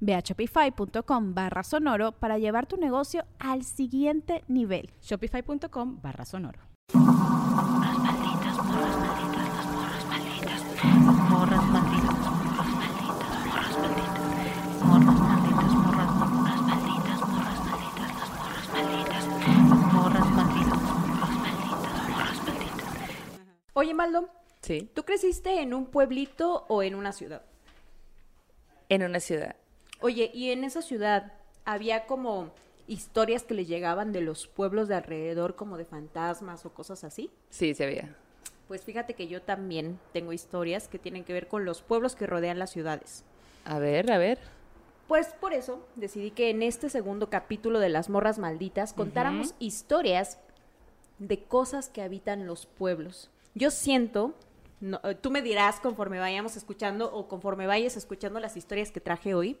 Ve a shopify.com barra sonoro para llevar tu negocio al siguiente nivel. Shopify.com barra sonoro. Morras malditas, morras malditas, las morras malditas. Morras malditas, morras malditas, morras malditas. Morras malditas, morras, morras malditas, morras malditas, las morras malditas. Morras malditas, morras malditas, morras malditas. Oye, Maldo, Sí, ¿tú creciste en un pueblito o en una ciudad? En una ciudad. Oye, y en esa ciudad había como historias que les llegaban de los pueblos de alrededor, como de fantasmas o cosas así. Sí, se había. Pues fíjate que yo también tengo historias que tienen que ver con los pueblos que rodean las ciudades. A ver, a ver. Pues por eso decidí que en este segundo capítulo de Las Morras Malditas contáramos historias de cosas que habitan los pueblos. Yo siento, no, eh, tú me dirás conforme vayamos escuchando o conforme vayas escuchando las historias que traje hoy,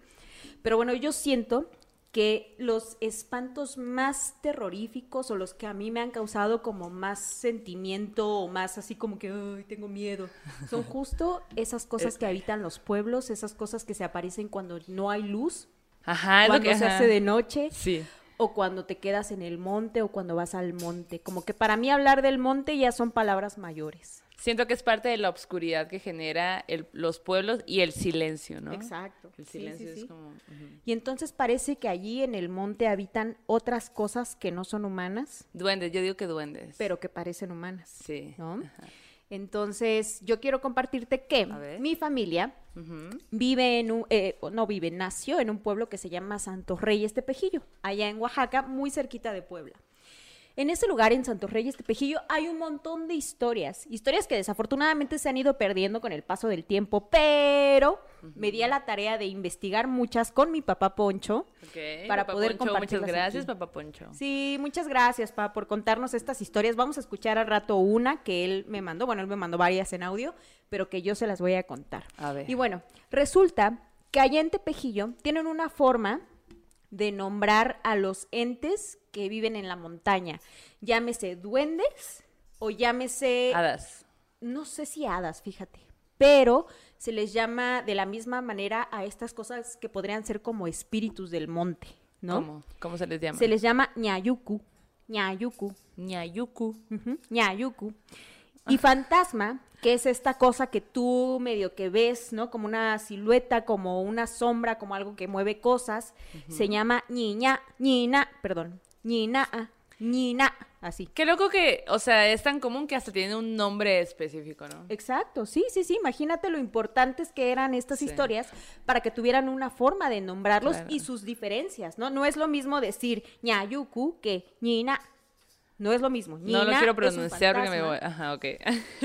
pero bueno, yo siento que los espantos más terroríficos o los que a mí me han causado como más sentimiento o más así como que ay, tengo miedo, son justo esas cosas que habitan los pueblos, esas cosas que se aparecen cuando no hay luz, Ajá, cuando que se ajá. hace de noche Sí. o cuando te quedas en el monte o cuando vas al monte. Como que para mí hablar del monte ya son palabras mayores. Siento que es parte de la obscuridad que genera el- los pueblos y el silencio, ¿no? Exacto. El silencio sí, sí. es como... Y entonces parece que allí en el monte habitan otras cosas que no son humanas, Duendes, yo digo que duendes. pero que parecen humanas. Sí. ¿no? Entonces, yo quiero compartirte que mi familia vive en un, eh, no vive, nació en un pueblo que se llama Santos Reyes Tepejillo, allá en Oaxaca, muy cerquita de Puebla. En ese lugar, en Santos Reyes Tepejillo, hay un montón de historias, historias que desafortunadamente se han ido perdiendo con el paso del tiempo, pero me di a la tarea de investigar muchas con mi papá Poncho. Para Papá poder Poncho, Muchas compartirlas gracias, aquí. papá Poncho. Sí, muchas gracias, pa, por contarnos estas historias. Vamos a escuchar al rato una que él me mandó. Bueno, él me mandó varias en audio, pero que yo se las voy a contar. A ver. Y bueno, resulta que allá en Tepejillo tienen una forma de nombrar a los entes que viven en la montaña. Llámese duendes o llámese Hadas. no sé si hadas, fíjate, pero se les llama de la misma manera a estas cosas que podrían ser como espíritus del monte, ¿no? ¿Cómo? ¿Cómo se les llama? Se les llama ñayuku, ñayuku, Ñayuku. ujú, ñayuku. Y fantasma, que es esta cosa que tú medio que ves, ¿no? Como una silueta, como una sombra, como algo que mueve cosas, se llama ñiña, ñina, perdón, ñina, ñina, así. Qué loco que, o sea, es tan común que hasta tiene un nombre específico, ¿no? Exacto, sí, sí, sí. Imagínate lo importantes que eran estas Sí. historias para que tuvieran una forma de nombrarlos Claro. y sus diferencias, ¿no? No es lo mismo decir ñayuku que ñina. No es lo mismo. No lo quiero pronunciar porque me voy. Ajá, ok.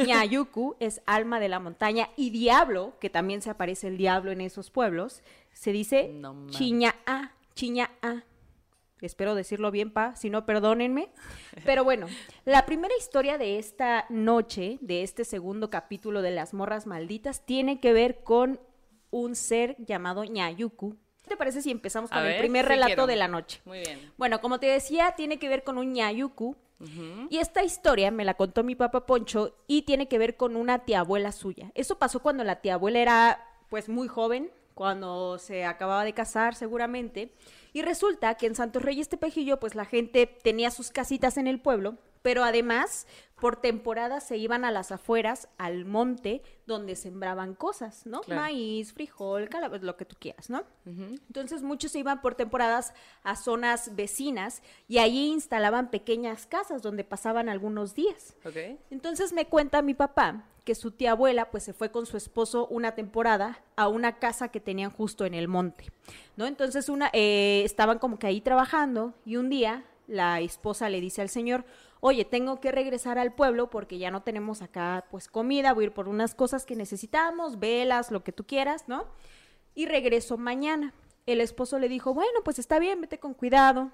Ñayuku es alma de la montaña y diablo, que también se aparece el diablo en esos pueblos, se dice No mames. chiña'a, chiña'a. Espero decirlo bien, pa, si no, perdónenme. Pero bueno, la primera historia de esta noche, de este segundo capítulo de Las Morras Malditas, tiene que ver con un ser llamado Ñayuku. ¿Qué te parece si empezamos A con el ver, primer sí relato quiero. de la noche? Muy bien. Bueno, como te decía, tiene que ver con un Ñayuku. Y esta historia me la contó mi papá Poncho y tiene que ver con una tía abuela suya. Eso pasó cuando la tía abuela era pues muy joven, cuando se acababa de casar seguramente. Y resulta que en Santos Reyes Tepejillo pues la gente tenía sus casitas en el pueblo Pero además, por temporada se iban a las afueras, al monte, donde sembraban cosas, ¿no? Claro. Maíz, frijol, calabaza, lo que tú quieras, ¿no? Entonces muchos se iban por temporadas a zonas vecinas y allí instalaban pequeñas casas donde pasaban algunos días. Entonces me cuenta mi papá que su tía abuela pues se fue con su esposo una temporada a una casa que tenían justo en el monte, ¿no? Entonces una, eh, estaban como que ahí trabajando y un día la esposa le dice al señor, oye, tengo que regresar al pueblo porque ya no tenemos acá pues comida, voy a ir por unas cosas que necesitamos, velas, lo que tú quieras, ¿no? Y regreso mañana. El esposo le dijo, bueno, pues está bien, vete con cuidado,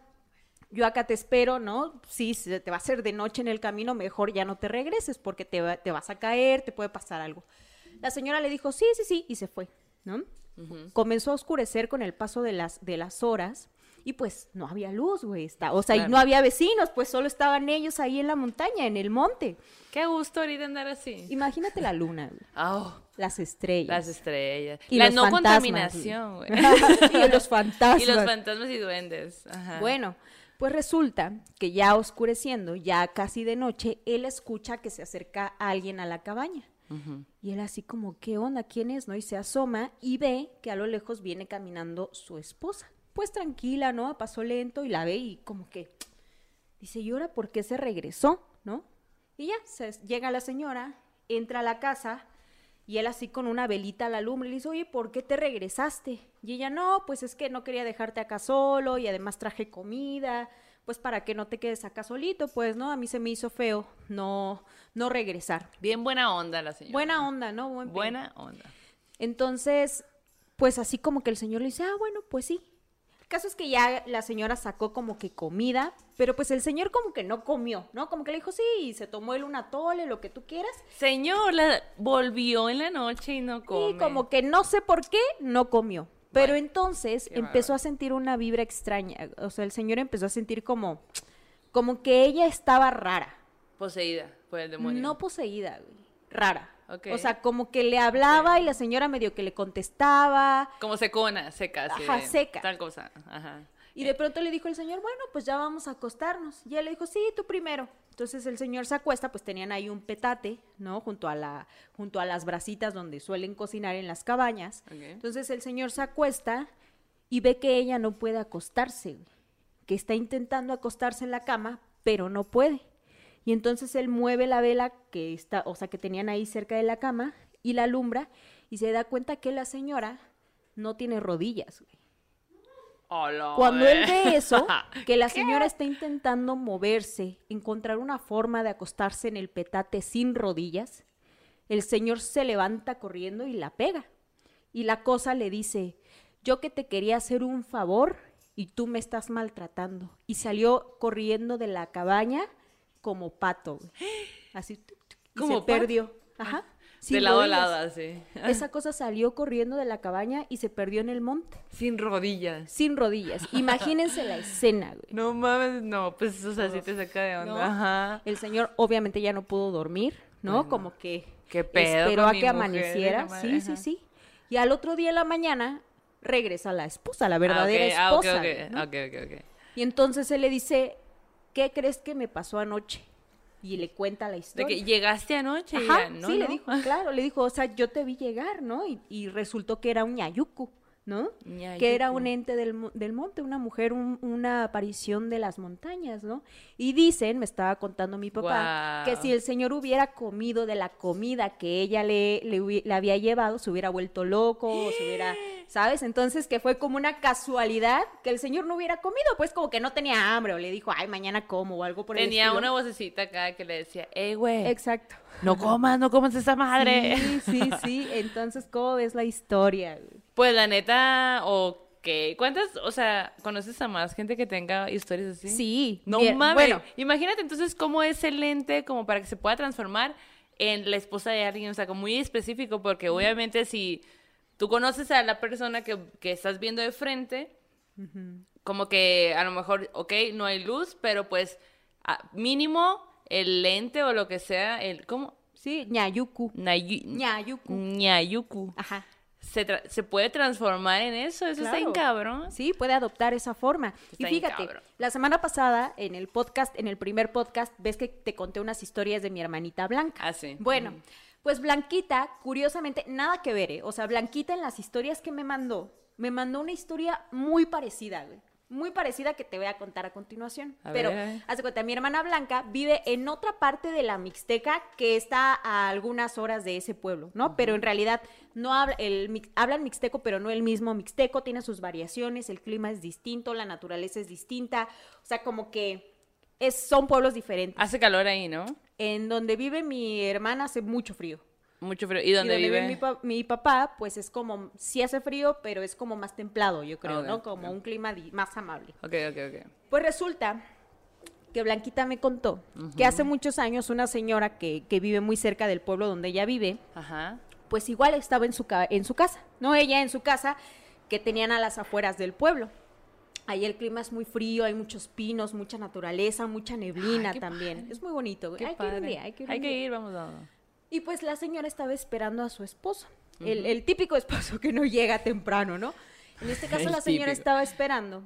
yo acá te espero, ¿no? Si se te va a hacer de noche en el camino, mejor ya no te regreses porque te, va- te vas a caer, te puede pasar algo. La señora le dijo, sí, sí, sí, y se fue, ¿no? Comenzó a oscurecer con el paso de las, de las horas y pues no había luz, güey. está- O sea, y no había vecinos, pues solo estaban ellos ahí en la montaña, en el monte. Qué gusto ahorita andar así. Imagínate la luna, güey, Oh, las estrellas. las estrellas. Y la los no fantasmas, contaminación, güey. y los fantasmas. y los fantasmas y duendes. Ajá. Bueno, pues resulta que ya oscureciendo, ya casi de noche, él escucha que se acerca alguien a la cabaña. Y él así como, ¿qué onda? ¿Quién es? ¿No? Y se asoma y ve que a lo lejos viene caminando su esposa. Pues tranquila, ¿no? A paso lento y la ve y como que dice, ¿y ahora por qué se regresó? ¿No? Y ya, se, llega la señora, entra a la casa y él así con una velita a la lumbre le dice, oye, ¿por qué te regresaste? Y ella, no, pues es que no quería dejarte acá solo y además traje comida, pues para que no te quedes acá solito, pues, ¿no? A mí se me hizo feo no, no regresar. Bien buena onda la señora. Buena onda, ¿no? Buen. Buena onda. Entonces, pues así como que el señor le dice, ah, bueno, pues sí. Caso es que ya la señora sacó como que comida, pero pues el señor como que no comió, ¿no? Como que le dijo, sí, y se tomó él una tole, lo que tú quieras. Señor, la volvió en la noche y no come. Y como que no sé por qué, no comió. Pero Bueno, entonces empezó a sentir una vibra extraña. O sea, el señor empezó a sentir como, como que ella estaba rara. Poseída por el demonio. No poseída, güey. Rara. O sea, como que le hablaba y la señora medio que le contestaba. Como secona, seca. Ajá, de- seca. Tal cosa. Ajá. Y de pronto le dijo el señor, bueno, pues ya vamos a acostarnos. Y él le dijo, sí, tú primero. Entonces el señor se acuesta, pues tenían ahí un petate, ¿no? Junto a, la, junto a las brasitas donde suelen cocinar en las cabañas. Entonces el señor se acuesta y ve que ella no puede acostarse, que está intentando acostarse en la cama, pero no puede. Y entonces él mueve la vela que está, o sea, que tenían ahí cerca de la cama y la alumbra y se da cuenta que la señora no tiene rodillas, güey. Cuando él ve eso, que la señora está intentando moverse, encontrar una forma de acostarse en el petate sin rodillas, el señor se levanta corriendo y la pega. Y la cosa le dice, yo que te quería hacer un favor y tú me estás maltratando. Y salió corriendo de la cabaña como pato. güey. Así, y ¿Como se perdió. Ajá. de lado a lado, así. Esa cosa salió corriendo de la cabaña y se perdió en el monte Sin rodillas. sin rodillas. Imagínense la escena, güey. No mames, no, pues o sea, sí te saca de onda. ¿no? Ajá. El señor obviamente ya no pudo dormir, ¿no? Bueno, Como que qué pedo esperó a que amaneciera. Sí, madre, sí, ajá. sí. Y al otro día en la mañana regresa la esposa, la verdadera ah, esposa. ah, ok, ok, ¿no? ok, ok, ok. Y entonces él le dice, ¿qué crees que me pasó anoche? Y le cuenta la De historia. que llegaste anoche, y Ajá, ya, no, sí, le dijo, claro, le dijo, o sea, yo te vi llegar, ¿no? Y, y resultó que era un ñayuku, ¿no? Que era un ente del, del monte, una mujer, un- una aparición de las montañas, ¿no? Y dicen, me estaba contando mi papá, que si el señor hubiera comido de la comida que ella le, le, le había llevado, se hubiera vuelto loco, o se hubiera, ¿sabes? Entonces que fue como una casualidad que el señor no hubiera comido, pues como que no tenía hambre, o le dijo, ay, mañana como, o algo por el Tenía estilo. una vocecita acá que le decía, ey, güey, Exacto. no comas, no comas esa madre. Sí, sí, sí. Entonces, ¿cómo ves la historia? Pues la neta, ok. ¿Cuántas, o sea, conoces a más gente que tenga historias así? Sí. No bien, mames. Bueno, Imagínate entonces cómo es el lente como para que se pueda transformar en la esposa de alguien, o sea, como muy específico, porque obviamente si tú conoces a la persona que, que estás viendo de frente, como que a lo mejor, ok, no hay luz, pero pues a- mínimo el lente o lo que sea, el, ¿cómo? sí, ñayuku. Nayu- ñayuku. Ñayuku. Ajá. se, tra- se puede transformar en eso. Eso está bien Claro. cabrón. Sí, puede adoptar esa forma. y Está bien fíjate, la semana pasada en el podcast, en el primer podcast, ves que te conté unas historias de mi hermanita Blanca. Ah, sí. Bueno, pues Blanquita, curiosamente, nada que ver, ¿eh? O sea, Blanquita en las historias que me mandó, me mandó una historia muy parecida, güey. Muy parecida que te voy a contar a continuación. A Pero, ver. de cuenta, mi hermana Blanca vive en otra parte de la Mixteca que está a algunas horas de ese pueblo, ¿no? Pero en realidad no habla, el, hablan mixteco, pero no el mismo mixteco, tiene sus variaciones, el clima es distinto, la naturaleza es distinta, o sea, como que es, son pueblos diferentes. Hace calor ahí, ¿no? En donde vive mi hermana hace mucho frío. Mucho frío. ¿Y dónde y donde vive? mi, pa- mi papá, pues es como, sí hace frío, pero es como más templado, yo creo, ¿no? Como un clima más amable. Ok, ok, ok. Pues resulta que Blanquita me contó que hace muchos años una señora que, que vive muy cerca del pueblo donde ella vive, Ajá. pues igual estaba en su, ca- en su casa, no ella en su casa, que tenían a las afueras del pueblo. Ahí el clima es muy frío, hay muchos pinos, mucha naturaleza, mucha neblina Ay, también. padre. Es muy bonito, güey. Qué Hay que ir un padre. día, hay que ir vamos a... Y pues la señora estaba esperando a su esposo, el, el típico esposo que no llega temprano, ¿no? En este caso El la señora típico. estaba esperando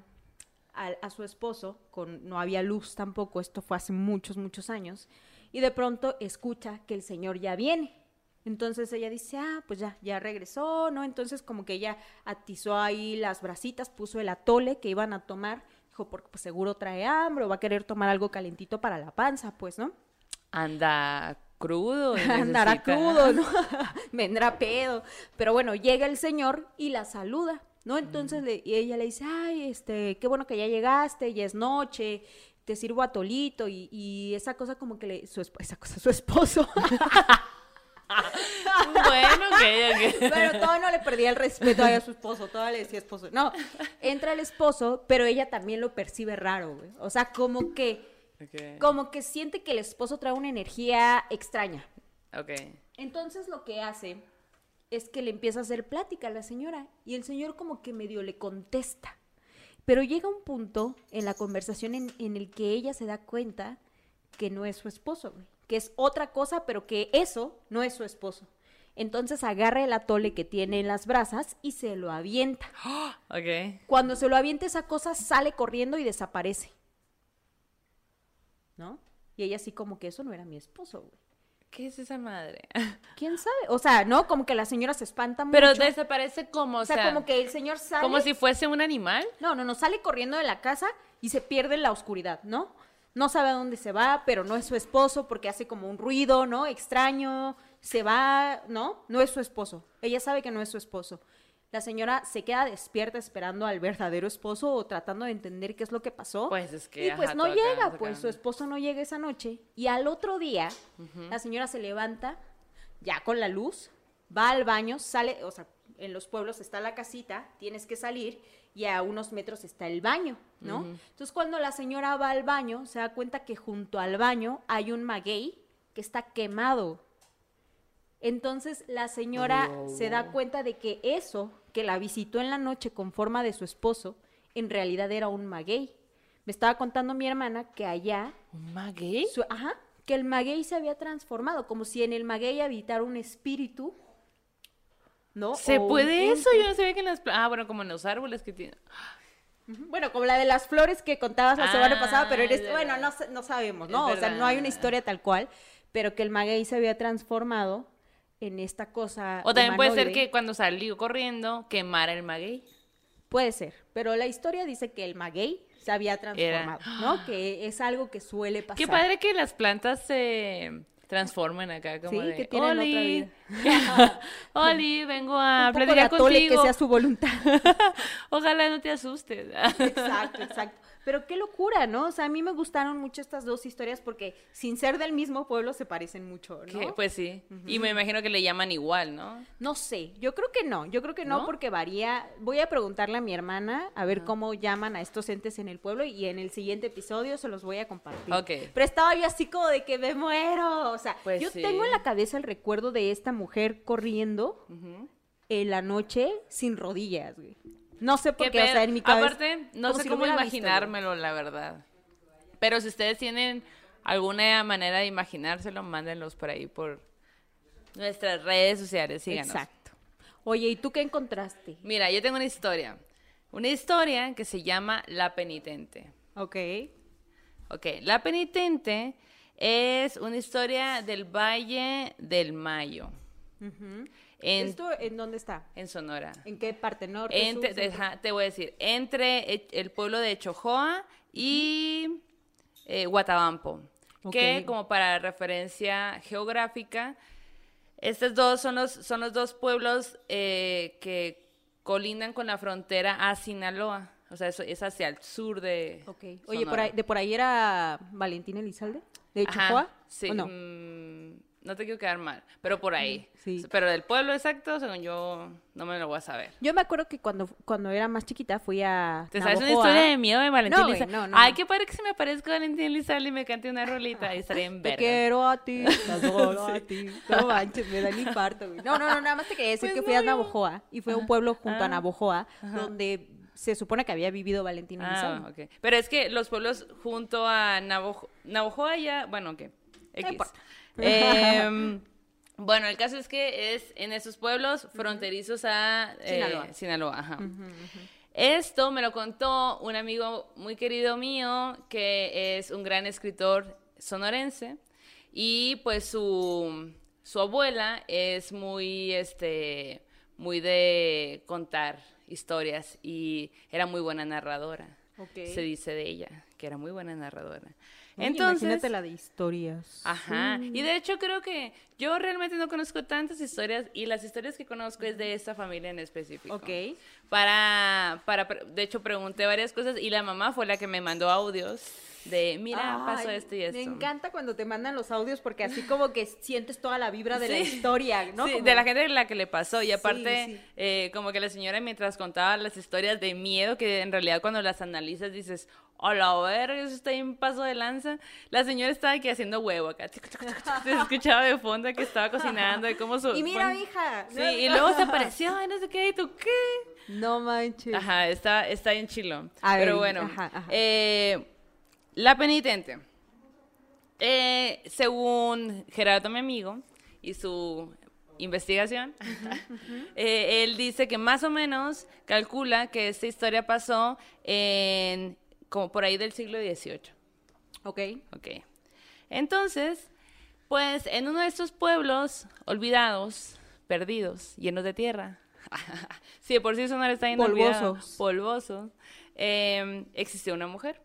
a, a su esposo, con, no había luz tampoco, esto fue hace muchos, muchos años, y de pronto escucha que el señor ya viene. Entonces ella dice, ah, pues ya, ya regresó, ¿no? Entonces como que ella atizó ahí las brasitas, puso el atole que iban a tomar, dijo, porque pues seguro trae hambre o va a querer tomar algo calentito para la panza, pues, ¿no? Anda crudo. Andará necesita- crudo, ¿no? Vendrá pedo. Pero bueno, llega el señor y la saluda, ¿no? Entonces le- y ella le dice, ay, este, qué bueno que ya llegaste, ya es noche, te sirvo atolito y, y esa cosa como que le, su, esa cosa, su esposo. bueno, ok, ok. pero todo no le perdía el respeto a su esposo, todo le decía esposo. No, entra el esposo, pero ella también lo percibe raro, güey. O sea, como que, como que siente que el esposo trae una energía extraña. Ok. Entonces lo que hace es que le empieza a hacer plática a la señora y el señor como que medio le contesta. Pero llega un punto en la conversación en, en el que ella se da cuenta que no es su esposo, güey, que es otra cosa, pero que eso no es su esposo. Entonces agarra el atole que tiene en las brasas y se lo avienta. Ok. Cuando se lo avienta esa cosa sale corriendo y desaparece. ¿No? Y ella así como que eso no era mi esposo, güey. ¿Qué es esa madre? ¿Quién sabe? O sea, ¿no? Como que la señora se espanta mucho. Pero desaparece como, o sea, como que el señor sale... como si fuese un animal. No, no, no, sale corriendo de la casa y se pierde en la oscuridad, ¿no? No sabe a dónde se va, pero no es su esposo porque hace como un ruido, ¿no? Extraño, se va, ¿no? No es su esposo. Ella sabe que no es su esposo. La señora se queda despierta esperando al verdadero esposo o tratando de entender qué es lo que pasó. Pues es que, Y pues ajá, no acá, llega, acá. pues su esposo no llega esa noche. Y al otro día, la señora se levanta, ya con la luz, va al baño, sale, o sea, en los pueblos está la casita, tienes que salir y a unos metros está el baño, ¿no? Entonces cuando la señora va al baño, se da cuenta que junto al baño hay un maguey que está quemado. Entonces la señora se da cuenta de que eso que la visitó en la noche con forma de su esposo, en realidad era un maguey. Me estaba contando mi hermana que allá, ¿Un maguey? su- ajá, que el maguey se había transformado, como si en el maguey habitara un espíritu, ¿no? ¿Se O puede eso? Yo no sabía que en las... Ah, bueno, como en los árboles que tienen... Bueno, como la de las flores que contabas la semana Ah, pasada, pero en es este- bueno, no, no sabemos, ¿no? O sea, no hay una historia tal cual, pero que el maguey se había transformado en esta cosa. O también puede ser que cuando salió corriendo quemara el maguey. Puede ser, pero la historia dice que el maguey se había transformado, ¿no? Que es algo que suele pasar. Qué padre que las plantas se transformen acá como Sí, de, que tienen otra. Oli, vengo a Un poco de platicar contigo. que sea su voluntad. Ojalá no te asustes. Exacto, exacto. Pero qué locura, ¿no? O sea, a mí me gustaron mucho estas dos historias porque sin ser del mismo pueblo se parecen mucho, ¿no? Que, Pues sí. Y me imagino que le llaman igual, ¿no? No sé, yo creo que no, yo creo que no, ¿No? porque varía. Voy a preguntarle a mi hermana a ver cómo llaman a estos entes en el pueblo y en el siguiente episodio se los voy a compartir. Ok. Pero estaba yo así como de que me muero, o sea, Pues yo sí. tengo en la cabeza el recuerdo de esta mujer corriendo en la noche sin rodillas, güey. No sé por Qué qué, o sea, en mi cabeza. Aparte, no sé si cómo visto, imaginármelo, la verdad. Pero si ustedes tienen alguna manera de imaginárselo, mándenlos por ahí por nuestras redes sociales. Síganos. Exacto. Oye, ¿y tú qué encontraste? Mira, yo tengo una historia. Una historia que se llama La Penitente. Ok. Ok, La Penitente es una historia del Valle del Mayo. En, ¿Esto en dónde está? en Sonora. ¿En qué parte? ¿Norte, Entre, sur, centro? ajá, te voy a decir, entre e- el pueblo de Chojoa y eh, Guatabampo, que como para referencia geográfica, estos dos son los, son los dos pueblos eh, que colindan con la frontera a Sinaloa, o sea, eso es hacia el sur de Ok. Oye, por ahí, ¿de por ahí era Valentín Elizalde? ¿De Chihuahua? Sí, ¿O no? mm, no te quiero quedar mal, pero por ahí. Sí. Pero del pueblo exacto, según yo, no me lo voy a saber. Yo me acuerdo que cuando, cuando era más chiquita fui a ¿Te sabes una Navojoa. historia de miedo de Valentín No, no, no, Ay, no. qué padre que se me aparezca Valentín Elizalde y me cante una rolita. Ahí estaría en Te verga. quiero a ti, te adoro a ti. No manches, me da el infarto, güey. No, no, no, nada más te quería decir Pues que fui no, a Navojoa y fue a un pueblo junto a Ah. Navojoa donde se supone que había vivido Valentín Ah, Elizalde. ok. Pero es que los pueblos junto a Navojo- Navojoa ya, bueno, ok. X. Em, bueno, el caso es que es en esos pueblos fronterizos a eh, Sinaloa. Sinaloa, ajá. Esto me lo contó un amigo muy querido mío que es un gran escritor sonorense y pues su, su abuela es muy, este, muy de contar historias y era muy buena narradora. Se dice de ella que era muy buena narradora. Entonces, imagínate la de historias. Ajá. Y de hecho creo que yo realmente no conozco tantas historias y las historias que conozco es de esta familia en específico. Ok. Para, para, de hecho pregunté varias cosas y la mamá fue la que me mandó audios de, mira, pasó esto y esto. Me encanta cuando te mandan los audios porque así como que sientes toda la vibra de la historia, ¿no? Sí, Como- de la gente a la que le pasó. Y aparte, sí. eh, como que la señora mientras contaba las historias de miedo, que en realidad cuando las analizas dices, a la verga, eso está en paso de lanza. La señora estaba aquí haciendo huevo acá. Se escuchaba de fondo que estaba cocinando y cómo su... Y mira, bueno, hija. Sí, y luego se apareció, ay, no sé qué, y tú, ¿qué? No manches. Ajá, está, está en chilo. A Pero ver, bueno, ajá, ajá. eh, la penitente. Eh, según Gerardo, mi amigo, y su investigación, eh, él dice que más o menos calcula que esta historia pasó en como por ahí del siglo XVIII. Ok. Ok. Entonces, pues en uno de estos pueblos olvidados, perdidos, llenos de tierra. sí, de por sí Sonora está lleno de olvidado, Polvosos. polvosos. eh, existió una mujer.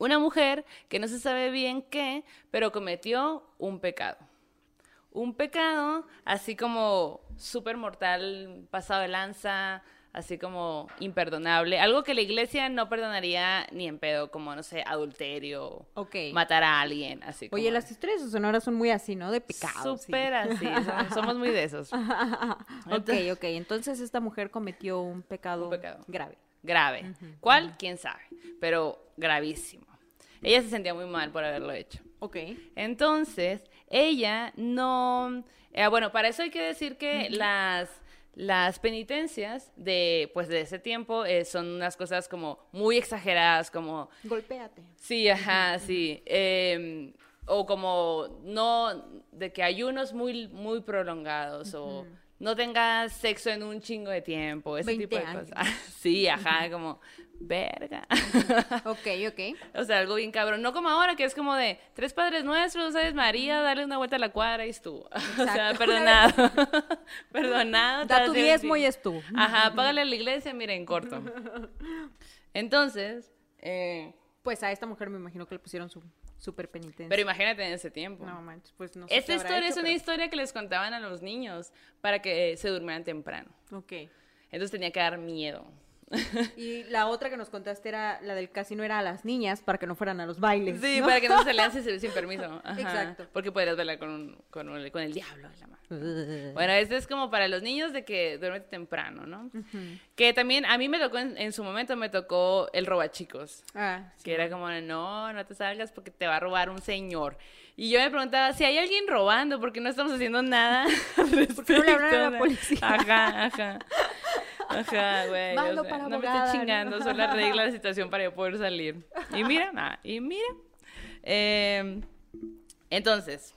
Una mujer que no se sabe bien qué, pero cometió un pecado. Un pecado así como súper mortal, pasado de lanza, así como imperdonable. Algo que la iglesia no perdonaría ni en pedo, como, no sé, adulterio, Ok. matar a alguien, así como... Oye, las historias de Sonora son muy así, ¿no? De pecado. sí. Súper así, somos, somos muy de esos. ok, ok. Entonces esta mujer cometió un pecado, Un pecado. grave. Grave. ¿Cuál? ¿Quién sabe? Pero gravísimo. Ella se sentía muy mal por haberlo hecho. Ok. Entonces, ella no... eh, bueno, para eso hay que decir que las, las penitencias de, pues, de ese tiempo eh, son unas cosas como muy exageradas, como Golpéate. Sí, ajá, sí. Eh, o como no, de que ayunos muy, muy prolongados o no tengas sexo en un chingo de tiempo, ese 20 tipo de años. cosas. Sí, ajá, como, verga. Ok, ok. o sea, algo bien cabrón. No como ahora, que es como de tres padres nuestros, ¿sabes? María, darle una vuelta a la cuadra y es tú. o sea, Exacto. perdonado. perdonado. Da tu diezmo y es tú. Ajá, págale a la iglesia, mira, en corto. Entonces, eh, Pues a esta mujer me imagino que le pusieron su super penitencia. Pero imagínate en ese tiempo. No manches, pues no sé. Esta historia hecho, es una pero- historia que les contaban a los niños para que se durmieran temprano. Ok. Entonces tenía que dar miedo. Y la otra que nos contaste era la del casino era a las niñas para que no fueran a los bailes. Sí, ¿no? para que no se salieran sin, sin permiso. Ajá. Exacto. Porque podrías bailar con, un- con, un- con el diablo. la madre. Bueno, este es como para los niños de que duermen temprano, ¿no? Que también a mí me tocó, en, en su momento me tocó el robachicos. Ah, sí. Que era como, no, no te salgas porque te va a robar un señor. Y yo me preguntaba, si hay alguien robando, ¿por qué no estamos haciendo nada? ¿Por qué no le hablan a la policía? Ajá, ajá. Ajá, güey. o sea, no me estés ¿no? chingando, solo arregla la situación para yo poder salir. Y mira, ah, y mira. Eh, entonces,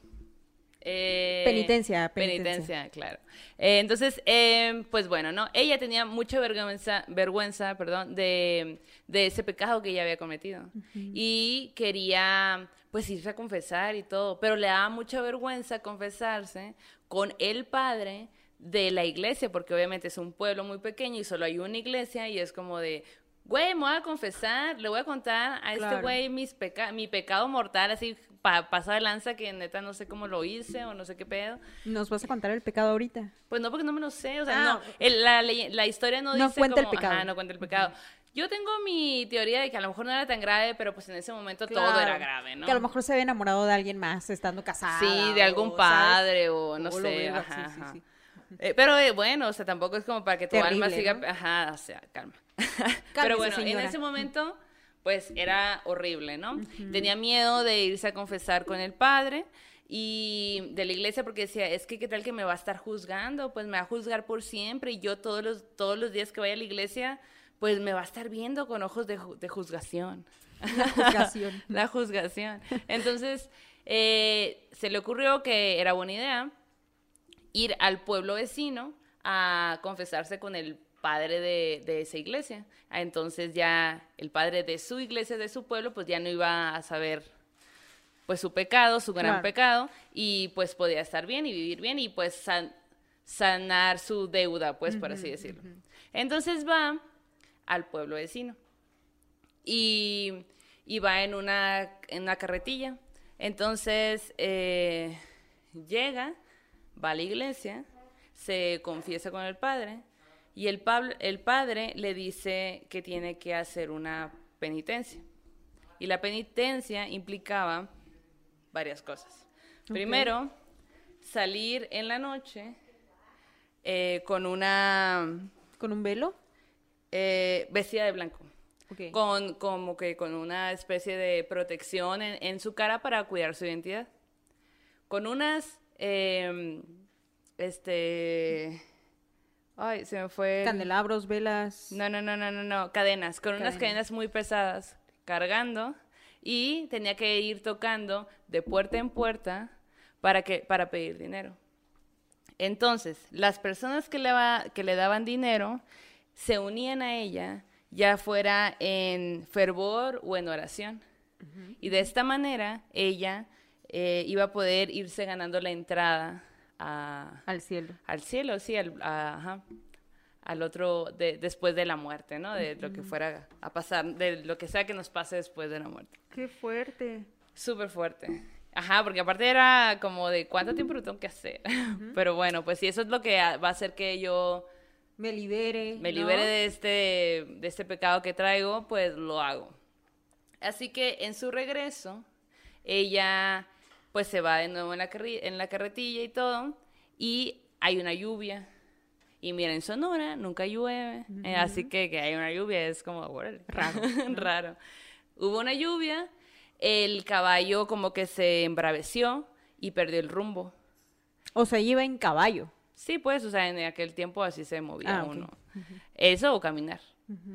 Eh, Penitencia, penitencia. penitencia. claro. Eh, entonces, eh, pues bueno, ¿no? Ella tenía mucha vergüenza, vergüenza, perdón, de, de ese pecado que ella había cometido. Y quería, pues, irse a confesar y todo, pero le daba mucha vergüenza confesarse con el padre de la iglesia, porque obviamente es un pueblo muy pequeño y solo hay una iglesia y es como de, güey, me voy a confesar, le voy a contar a este güey mis peca mi pecado mortal, así, pa pasar de lanza, que neta no sé cómo lo hice o no sé qué pedo. ¿Nos vas a contar el pecado ahorita? Pues no, porque no me lo sé, o sea, Ah, no, el- la, la historia no, No dice cuenta el como- pecado. Ajá, no cuenta el pecado. Yo tengo mi teoría de que a lo mejor no era tan grave, pero pues en ese momento todo era grave, ¿no? Que a lo mejor se había enamorado de alguien más estando casada. Sí, de algún o, padre ¿sabes? o no O sé, ajá, sí, sí. Eh, pero eh, bueno, o sea, tampoco es como para que tu alma Terrible, siga, ¿no? ajá, o sea, calma. pero Cálmese, bueno, señora. en ese momento, pues era horrible, ¿no? Tenía miedo de irse a confesar con el padre y de la iglesia porque decía, es que qué tal que me va a estar juzgando, pues me va a juzgar por siempre y yo todos los, todos los días que vaya a la iglesia, pues me va a estar viendo con ojos de, de juzgación. La juzgación. La juzgación. Entonces, eh, se le ocurrió que era buena idea ir al pueblo vecino a confesarse con el padre de, de esa iglesia. Ah, Entonces ya el padre de su iglesia, de su pueblo, pues ya no iba a saber pues su pecado, su gran Claro. pecado, y pues podía estar bien y vivir bien y pues san- sanar su deuda, pues por así decirlo. Entonces va al pueblo vecino y, y va en una, en una carretilla. Entonces eh, llega, va a la iglesia, se confiesa con el padre y el, pab- el padre le dice que tiene que hacer una penitencia. Y la penitencia implicaba varias cosas. Primero, salir en la noche eh, con una ¿Con un velo? eh, vestida de blanco con como que con una especie de protección en, en su cara para cuidar su identidad con unas eh, este ay se me fue el- Candelabros, velas. no no no no no no cadenas con unas Cadenas. cadenas muy pesadas cargando y tenía que ir tocando de puerta en puerta para que para pedir dinero entonces, las personas que le, va- que le daban dinero se unían a ella, ya fuera en fervor o en oración. Y de esta manera, ella eh, iba a poder irse ganando la entrada a- Al cielo. al cielo, sí, al, a- ajá, al otro, de- después de la muerte, ¿no? De lo que fuera a pasar, de lo que sea que nos pase después de la muerte. Qué fuerte. Súper fuerte. Ajá, porque aparte era como de cuánto tiempo lo tengo que hacer. Pero bueno, pues si eso es lo que va a hacer que yo Me libere. me ¿no? libere de este, de este pecado que traigo, pues lo hago. Así que en su regreso, ella pues se va de nuevo en la, en la carretilla y todo, y hay una lluvia. Y mira, en Sonora nunca llueve, eh, así que que hay una lluvia es como Raro, raro. Hubo una lluvia, el caballo como que se embraveció y perdió el rumbo. O sea, iba en caballo. Sí, pues, o sea, en aquel tiempo así se movía Ah, uno. Eso o caminar.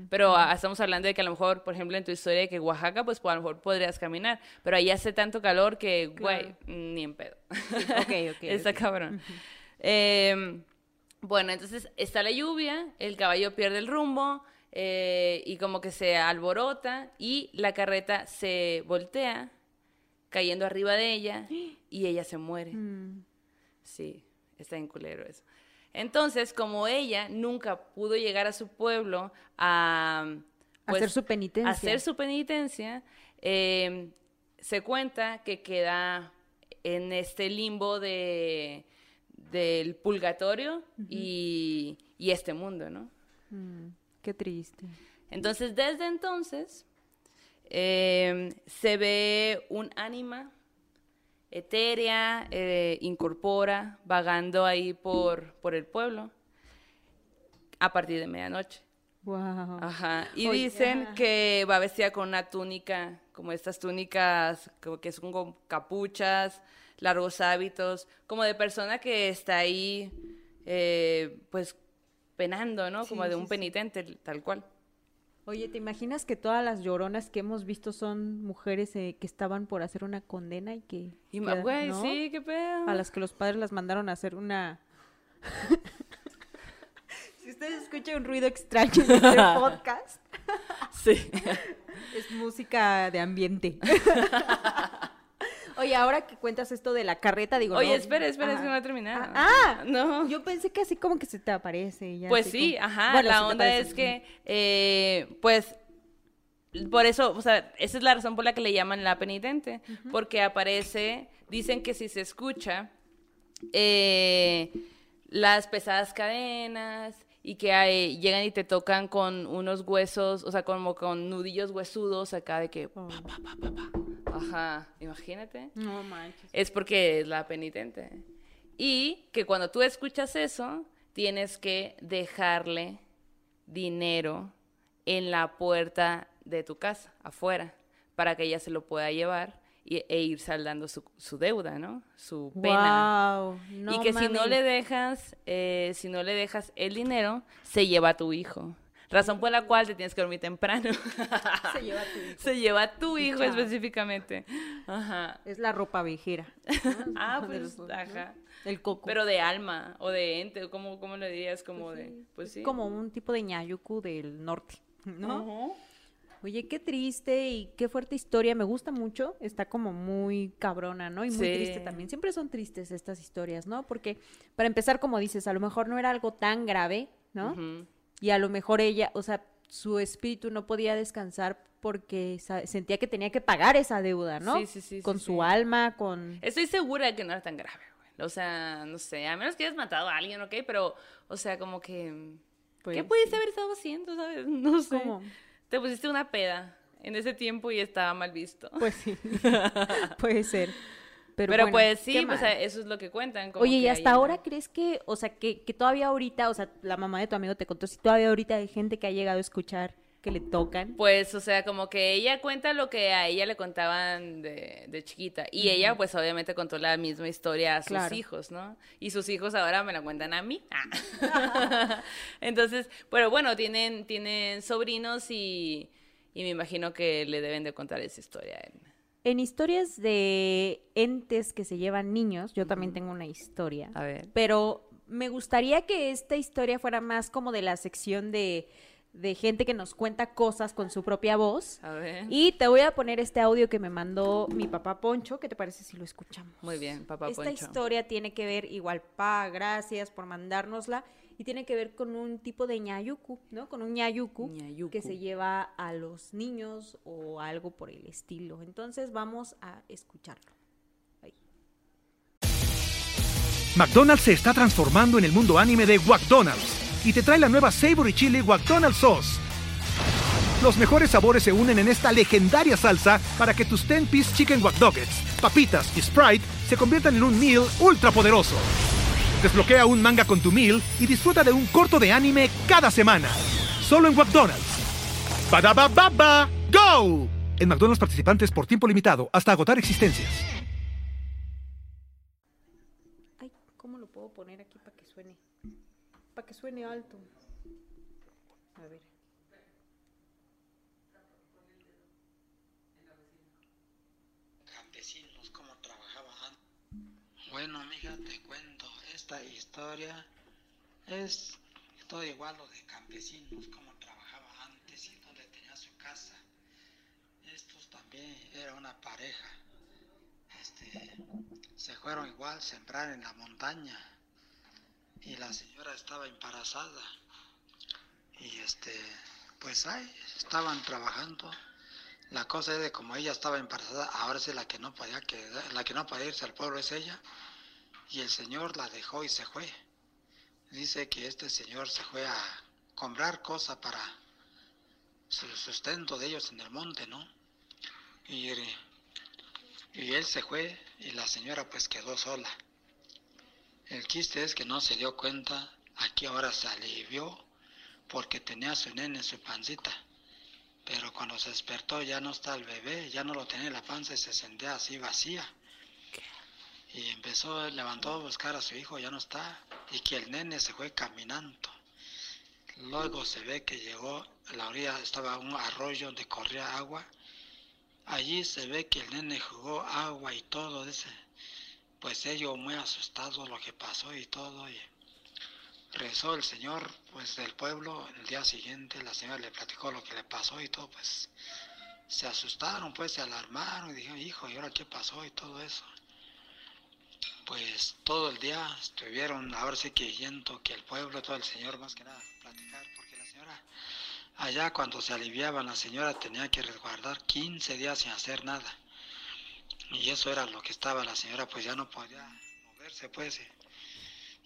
Pero ah, estamos hablando de que a lo mejor, por ejemplo, en tu historia de que Oaxaca, pues a lo mejor podrías caminar, pero ahí hace tanto calor que, güey, ni en pedo. Ok, ok. Está cabrón. Em, bueno, entonces está la lluvia, el caballo pierde el rumbo eh, y como que se alborota y la carreta se voltea cayendo arriba de ella y ella se muere. Mm. Sí, está en culero eso. Entonces, como ella nunca pudo llegar a su pueblo a pues, Hacer su penitencia. hacer su penitencia, eh, se cuenta que queda en este limbo de del purgatorio y, y este mundo, ¿no? Mm, qué triste. Entonces, desde entonces, eh, se ve un ánima etérea, eh, incorpora, vagando ahí por, por el pueblo a partir de medianoche. Wow. Ajá. Y dicen que va vestida con una túnica, como estas túnicas como que son con capuchas, largos hábitos, como de persona que está ahí, eh, pues, penando, ¿no? Sí, como de sí, un sí. penitente, tal cual. Oye, ¿te imaginas que todas las lloronas que hemos visto son mujeres eh, que estaban por hacer una condena y que... Y que- güey, ¿no? sí, qué pedo. A las que los padres las mandaron a hacer una... si ustedes escuchan un ruido extraño en este podcast, Sí. es música de ambiente. Oye, ahora que cuentas esto de la carreta, digo... Oye, no- espera, espera, es que no he terminado. Ah, no. Yo pensé que así como que se te aparece. ya Pues sí, como- ajá. Bueno, la onda es que, eh, pues, por eso, o sea, esa es la razón por la que le llaman la penitente, porque aparece, dicen que si se escucha eh, las pesadas cadenas y que hay- llegan y te tocan con unos huesos, o sea, como con nudillos huesudos acá de que, Oh. pa, pa, pa, pa, pa. Ajá, imagínate No manches. es porque es la penitente. Y que cuando tú escuchas eso, tienes que dejarle dinero en la puerta de tu casa, afuera, para que ella se lo pueda llevar y- e ir saldando su, su deuda, ¿no? Su pena. Wow, no y que si no le dejas, eh, si no le dejas el dinero, se lleva a tu hijo. Razón por la cual te tienes que dormir temprano. se lleva tu hijo. se lleva a tu hijo específicamente. Ajá. Es la ropa viejera. Ah, pues, ajá. El coco. Pero de alma o de ente, o ¿cómo, cómo le dirías? Como de, pues sí. Es como un tipo de ñayuku del norte, ¿no? Ujú. Oye, qué triste y qué fuerte historia. Me gusta mucho. Está como muy cabrona, ¿no? Y muy Sí. triste también. Siempre son tristes estas historias, ¿no? Porque, para empezar, como dices, a lo mejor no era algo tan grave, ¿no? Y a lo mejor ella, o sea, su espíritu no podía descansar porque sentía que tenía que pagar esa deuda, ¿no? Sí, sí, sí, Con sí, su sí. alma, con... Estoy segura de que no era tan grave, güey. O sea, no sé, a menos que hayas matado a alguien, ¿ok? Pero, o sea, como que... Pues, ¿Qué pudiste haber estado haciendo, sabes? No sé. ¿Cómo? Te pusiste una peda en ese tiempo y estaba mal visto. Pues sí. Puede ser. Pero, Pero, bueno, pues sí, pues mal. eso es lo que cuentan. como Oye, ¿y hasta ahora crees que, o sea, que, que todavía ahorita, o sea, la mamá de tu amigo te contó, si todavía ahorita hay gente que ha llegado a escuchar que le tocan? Pues, o sea, como que ella cuenta lo que a ella le contaban de, de chiquita. Y ella, pues, obviamente contó la misma historia a sus Claro. hijos, ¿no? Y sus hijos ahora me la cuentan a mí. Ah. Entonces, pero bueno, tienen, tienen sobrinos y, y me imagino que le deben de contar esa historia. a él. En historias de entes que se llevan niños, yo también tengo una historia. A ver. Pero me gustaría que esta historia fuera más como de la sección de, de gente que nos cuenta cosas con su propia voz. A ver. Y te voy a poner este audio que me mandó mi papá Poncho. ¿Qué te parece si lo escuchamos? Muy bien, papá Esta Poncho. historia tiene que ver, igual, pa, gracias por mandárnosla, y tiene que ver con un tipo de ñayuku, ¿no? Con un ñayuku, Ñayuku. que se lleva a los niños o algo por el estilo. Entonces vamos a escucharlo. Ahí. McDonald's se está transformando en el mundo anime de McDonald's y te trae la nueva Savory Chili McDonald's Sauce. Los mejores sabores se unen en esta legendaria salsa para que tus 10-piece chicken wack papitas y Sprite se conviertan en un meal ultra poderoso. Desbloquea un manga con tu meal y disfruta de un corto de anime cada semana. Solo en McDonald's. Badaba baba, go! En McDonald's participantes por tiempo limitado hasta agotar existencias. Ay, ¿cómo lo puedo poner aquí para que suene? Para que suene alto. A ver. campesinos, cómo trabajaban. Bueno, mija, te cuento, esta historia es todo igual lo de campesinos, cómo trabajaba antes y donde tenía su casa. Estos también era una pareja. Este, se fueron igual a sembrar en la montaña y la señora estaba embarazada. Y este, pues ahí estaban trabajando. La cosa es de como ella estaba embarazada, ahora sí la que no podía quedar, la que no podía irse al pueblo es ella. Y el señor la dejó y se fue. Dice que este señor se fue a comprar cosas para su sustento de ellos en el monte, ¿no? Y, él se fue y la señora pues quedó sola. El quiste es que no se dio cuenta, aquí ahora se alivió porque tenía a su nene en su pancita. Pero cuando se despertó ya no está el bebé, ya no lo tenía en la panza y se sentía así vacía. Y empezó, levantó a buscar a su hijo, ya no está. Y que el nene se fue caminando. Luego se ve que llegó, a la orilla estaba un arroyo donde corría agua. Allí se ve que el nene jugó agua y todo, dice. Pues ellos muy asustados lo que pasó y todo. Y rezó el señor, pues del pueblo. El día siguiente la señora le platicó lo que le pasó y todo, pues se asustaron, pues se alarmaron y dijeron, hijo, ¿y ahora qué pasó? Y todo eso. Pues todo el día estuvieron, ahora sí que yendo que el pueblo, todo el señor, más que nada, platicar, porque la señora, allá cuando se aliviaban, la señora tenía que resguardar 15 días sin hacer nada. Y eso era lo que estaba la señora, pues ya no podía moverse, pues.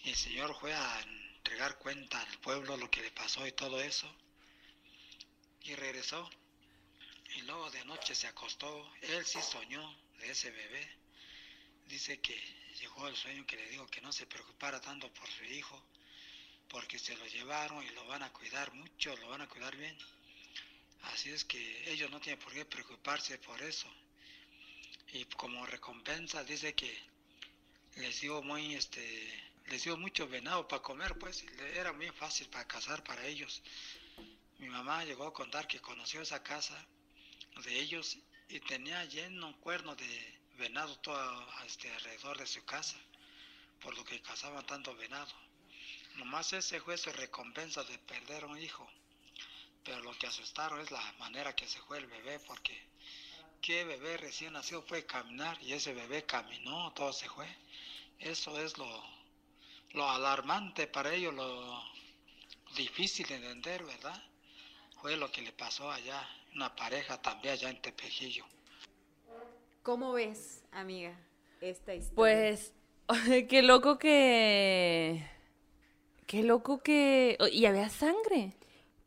Y el señor fue a entregar cuenta al pueblo lo que le pasó y todo eso. Y regresó. Y luego de noche se acostó. Él sí soñó de ese bebé. Dice que llegó el sueño que le dijo que no se preocupara tanto por su hijo, porque se lo llevaron y lo van a cuidar mucho, lo van a cuidar bien. Así es que ellos no tienen por qué preocuparse por eso. Y como recompensa dice que les dio muy este les dio mucho venado para comer, pues era muy fácil para cazar para ellos. Mi mamá llegó a contar que conoció esa casa de ellos y tenía lleno cuerno de venado todo este, alrededor de su casa, por lo que cazaban tanto venado. Nomás ese fue su recompensa de perder un hijo. Pero lo que asustaron es la manera que se fue el bebé, porque qué bebé recién nacido puede caminar y ese bebé caminó, todo se fue. Eso es lo, lo alarmante para ellos, lo difícil de entender, ¿verdad? Fue lo que le pasó allá, una pareja también allá en Tepejillo. ¿Cómo ves, amiga, esta historia? Pues, qué loco que... Qué loco que... Y había sangre.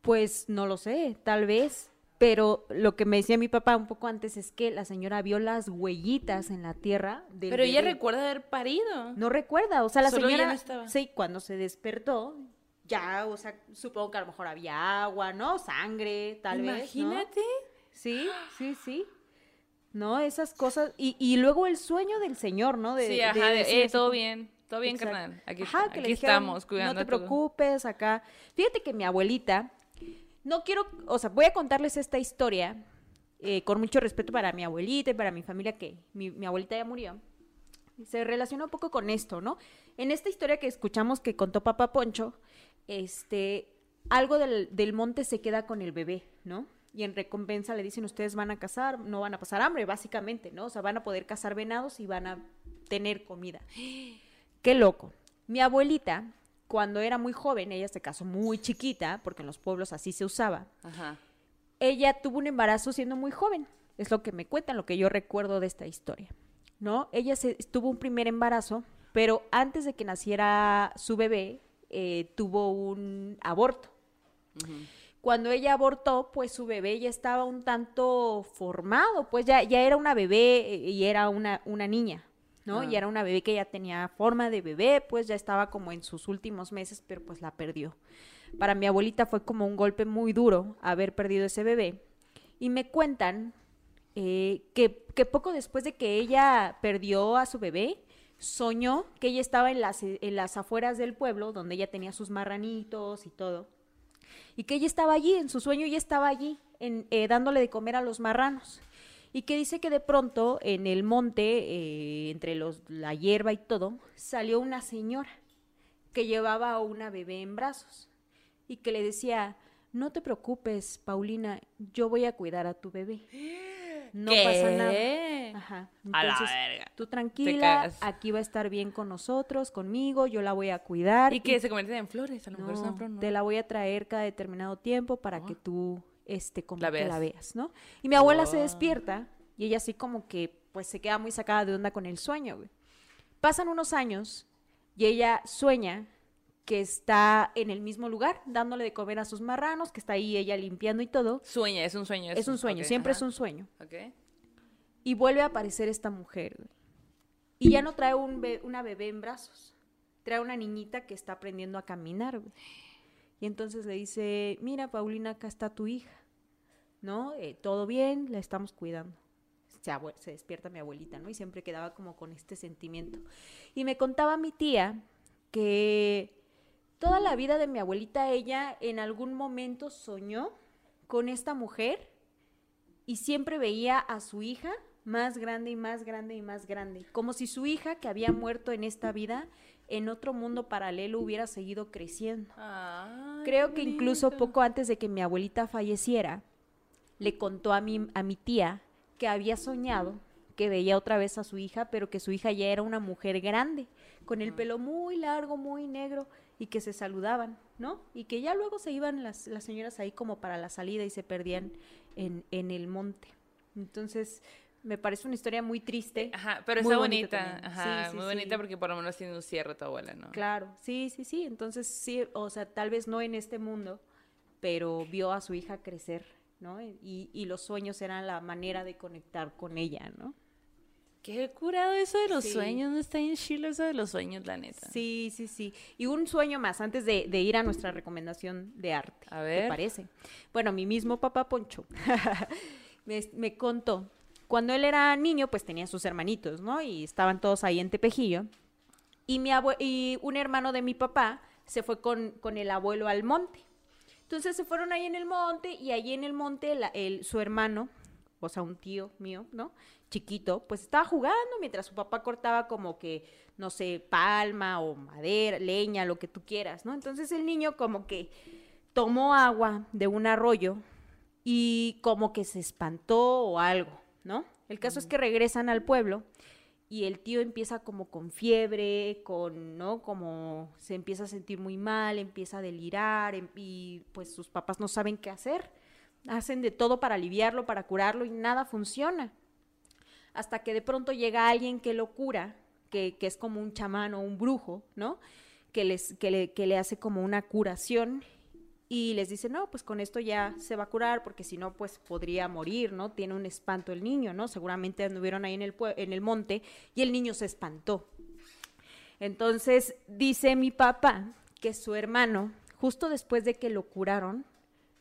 Pues no lo sé, tal vez. Pero lo que me decía mi papá un poco antes es que la señora vio las huellitas en la tierra del Pero ella recuerda haber parido. No recuerda, o sea, la Solo señora... no estaba. Sí, cuando se despertó, ya, o sea, supongo que a lo mejor había agua, ¿no? Sangre, tal vez, ¿no? Imagínate. Sí, sí, sí. ¿No? Esas cosas. Y, y luego el sueño del señor, ¿no? De, sí, ajá, de, eh, todo bien, todo bien, Exacto. carnal. Aquí, Ajá, que aquí dijeron, estamos cuidando No te preocupes, acá. Fíjate que mi abuelita, no quiero, o sea, voy a contarles esta historia eh, con mucho respeto para mi abuelita y para mi familia, que mi, mi abuelita ya murió. Se relaciona un poco con esto, ¿no? En esta historia que escuchamos que contó Papá Poncho, este, algo del, del monte se queda con el bebé, ¿no? Y en recompensa le dicen, ustedes van a cazar, no van a pasar hambre, básicamente, ¿no? O sea, van a poder cazar venados y van a tener comida. Qué loco. Mi abuelita, cuando era muy joven, ella se casó muy chiquita, porque en los pueblos así se usaba, Ajá. ella tuvo un embarazo siendo muy joven. Es lo que me cuentan, lo que yo recuerdo de esta historia. ¿No? Ella se, tuvo un primer embarazo, pero antes de que naciera su bebé, eh, tuvo un aborto. Cuando ella abortó, pues su bebé ya estaba un tanto formado, pues ya, ya era una bebé eh, y era una, una niña, ¿no? Ah. Y era una bebé que ya tenía forma de bebé, pues ya estaba como en sus últimos meses, pero pues la perdió. Para mi abuelita fue como un golpe muy duro haber perdido ese bebé. Y me cuentan eh, que, que poco después de que ella perdió a su bebé, soñó que ella estaba en las, en las afueras del pueblo, donde ella tenía sus marranitos y todo, y que ella estaba allí, en su sueño ella estaba allí, en, eh, dándole de comer a los marranos. Y que dice que de pronto en el monte, eh, entre los, la hierba y todo, salió una señora que llevaba a una bebé en brazos y que le decía, no te preocupes, Paulina, yo voy a cuidar a tu bebé. No ¿Qué? pasa nada. Ajá. A la verga. tú tranquila, aquí va a estar bien con nosotros, conmigo, yo la voy a cuidar. Y que se convierten en flores, a lo mejor No, una flor, ¿no? te la voy a traer cada determinado tiempo para que tú, este, como La que la veas. ¿no? Y mi abuela se Wow. despierta y ella así como que, pues, se queda muy sacada de onda con el sueño, güey. Pasan unos años y ella sueña que está en el mismo lugar, dándole de comer a sus marranos, que está ahí ella limpiando y todo. Sueña, es un sueño. Es un sueño, siempre ajá. es un sueño. Ok. Y vuelve a aparecer esta mujer. Y ya no trae un be- una bebé en brazos. Trae una niñita que está aprendiendo a caminar. güey. Y entonces le dice, mira, Paulina, acá está tu hija. ¿No? Eh, Todo bien, la estamos cuidando. Se, se despierta mi abuelita, ¿no? Y siempre quedaba como con este sentimiento. Y me contaba mi tía que toda la vida de mi abuelita, ella en algún momento soñó con esta mujer y siempre veía a su hija más grande y más grande y más grande, como si su hija que había muerto en esta vida, en otro mundo paralelo hubiera seguido creciendo. Ay, Creo que incluso poco antes de que mi abuelita falleciera, le contó a mi, a mi tía que había soñado que veía otra vez a su hija, pero que su hija ya era una mujer grande, con el pelo muy largo, muy negro, y que se saludaban, ¿no? Y que ya luego se iban las, las señoras ahí como para la salida y se perdían en, en el monte. Entonces, me parece una historia muy triste. Ajá, pero muy está bonita. Ajá, Sí, sí, muy sí. bonita porque por lo menos tiene un cierre tu abuela, ¿no? Claro, sí, sí, sí. Entonces, sí, o sea, tal vez no en este mundo, pero vio a su hija crecer, ¿no? Y, y los sueños eran la manera de conectar con ella, ¿no? Qué curado eso de los Sí. sueños, no está en Chile eso de los sueños, la neta. Sí, sí, sí. Y un sueño más antes de, de ir a nuestra recomendación de arte. A ¿Te ver. parece? Bueno, mi mismo papá Poncho me, me contó. Cuando él era niño, pues tenía sus hermanitos, ¿no? Y estaban todos ahí en Tepejillo. Y, mi abue- y un hermano de mi papá se fue con, con el abuelo al monte. Entonces se fueron ahí en el monte y allí en el monte la- el- su hermano, o sea, un tío mío, ¿no? Chiquito, pues estaba jugando mientras su papá cortaba como que, no sé, palma o madera, leña, lo que tú quieras, ¿no? Entonces el niño como que tomó agua de un arroyo y como que se espantó o algo, ¿no? El caso es que regresan al pueblo y el tío empieza como con fiebre, con, ¿no? Como se empieza a sentir muy mal, empieza a delirar em- y pues sus papás no saben qué hacer. Hacen de todo para aliviarlo, para curarlo y nada funciona. Hasta que de pronto llega alguien que lo cura, que, es como un chamán o un brujo, ¿no? Que, les, que, le, que le hace como una curación y les dice, no, pues con esto ya se va a curar, porque si no, pues podría morir, ¿no? Tiene un espanto el niño, ¿no? Seguramente anduvieron ahí en el, en el monte y el niño se espantó. Entonces, dice mi papá que su hermano, justo después de que lo curaron,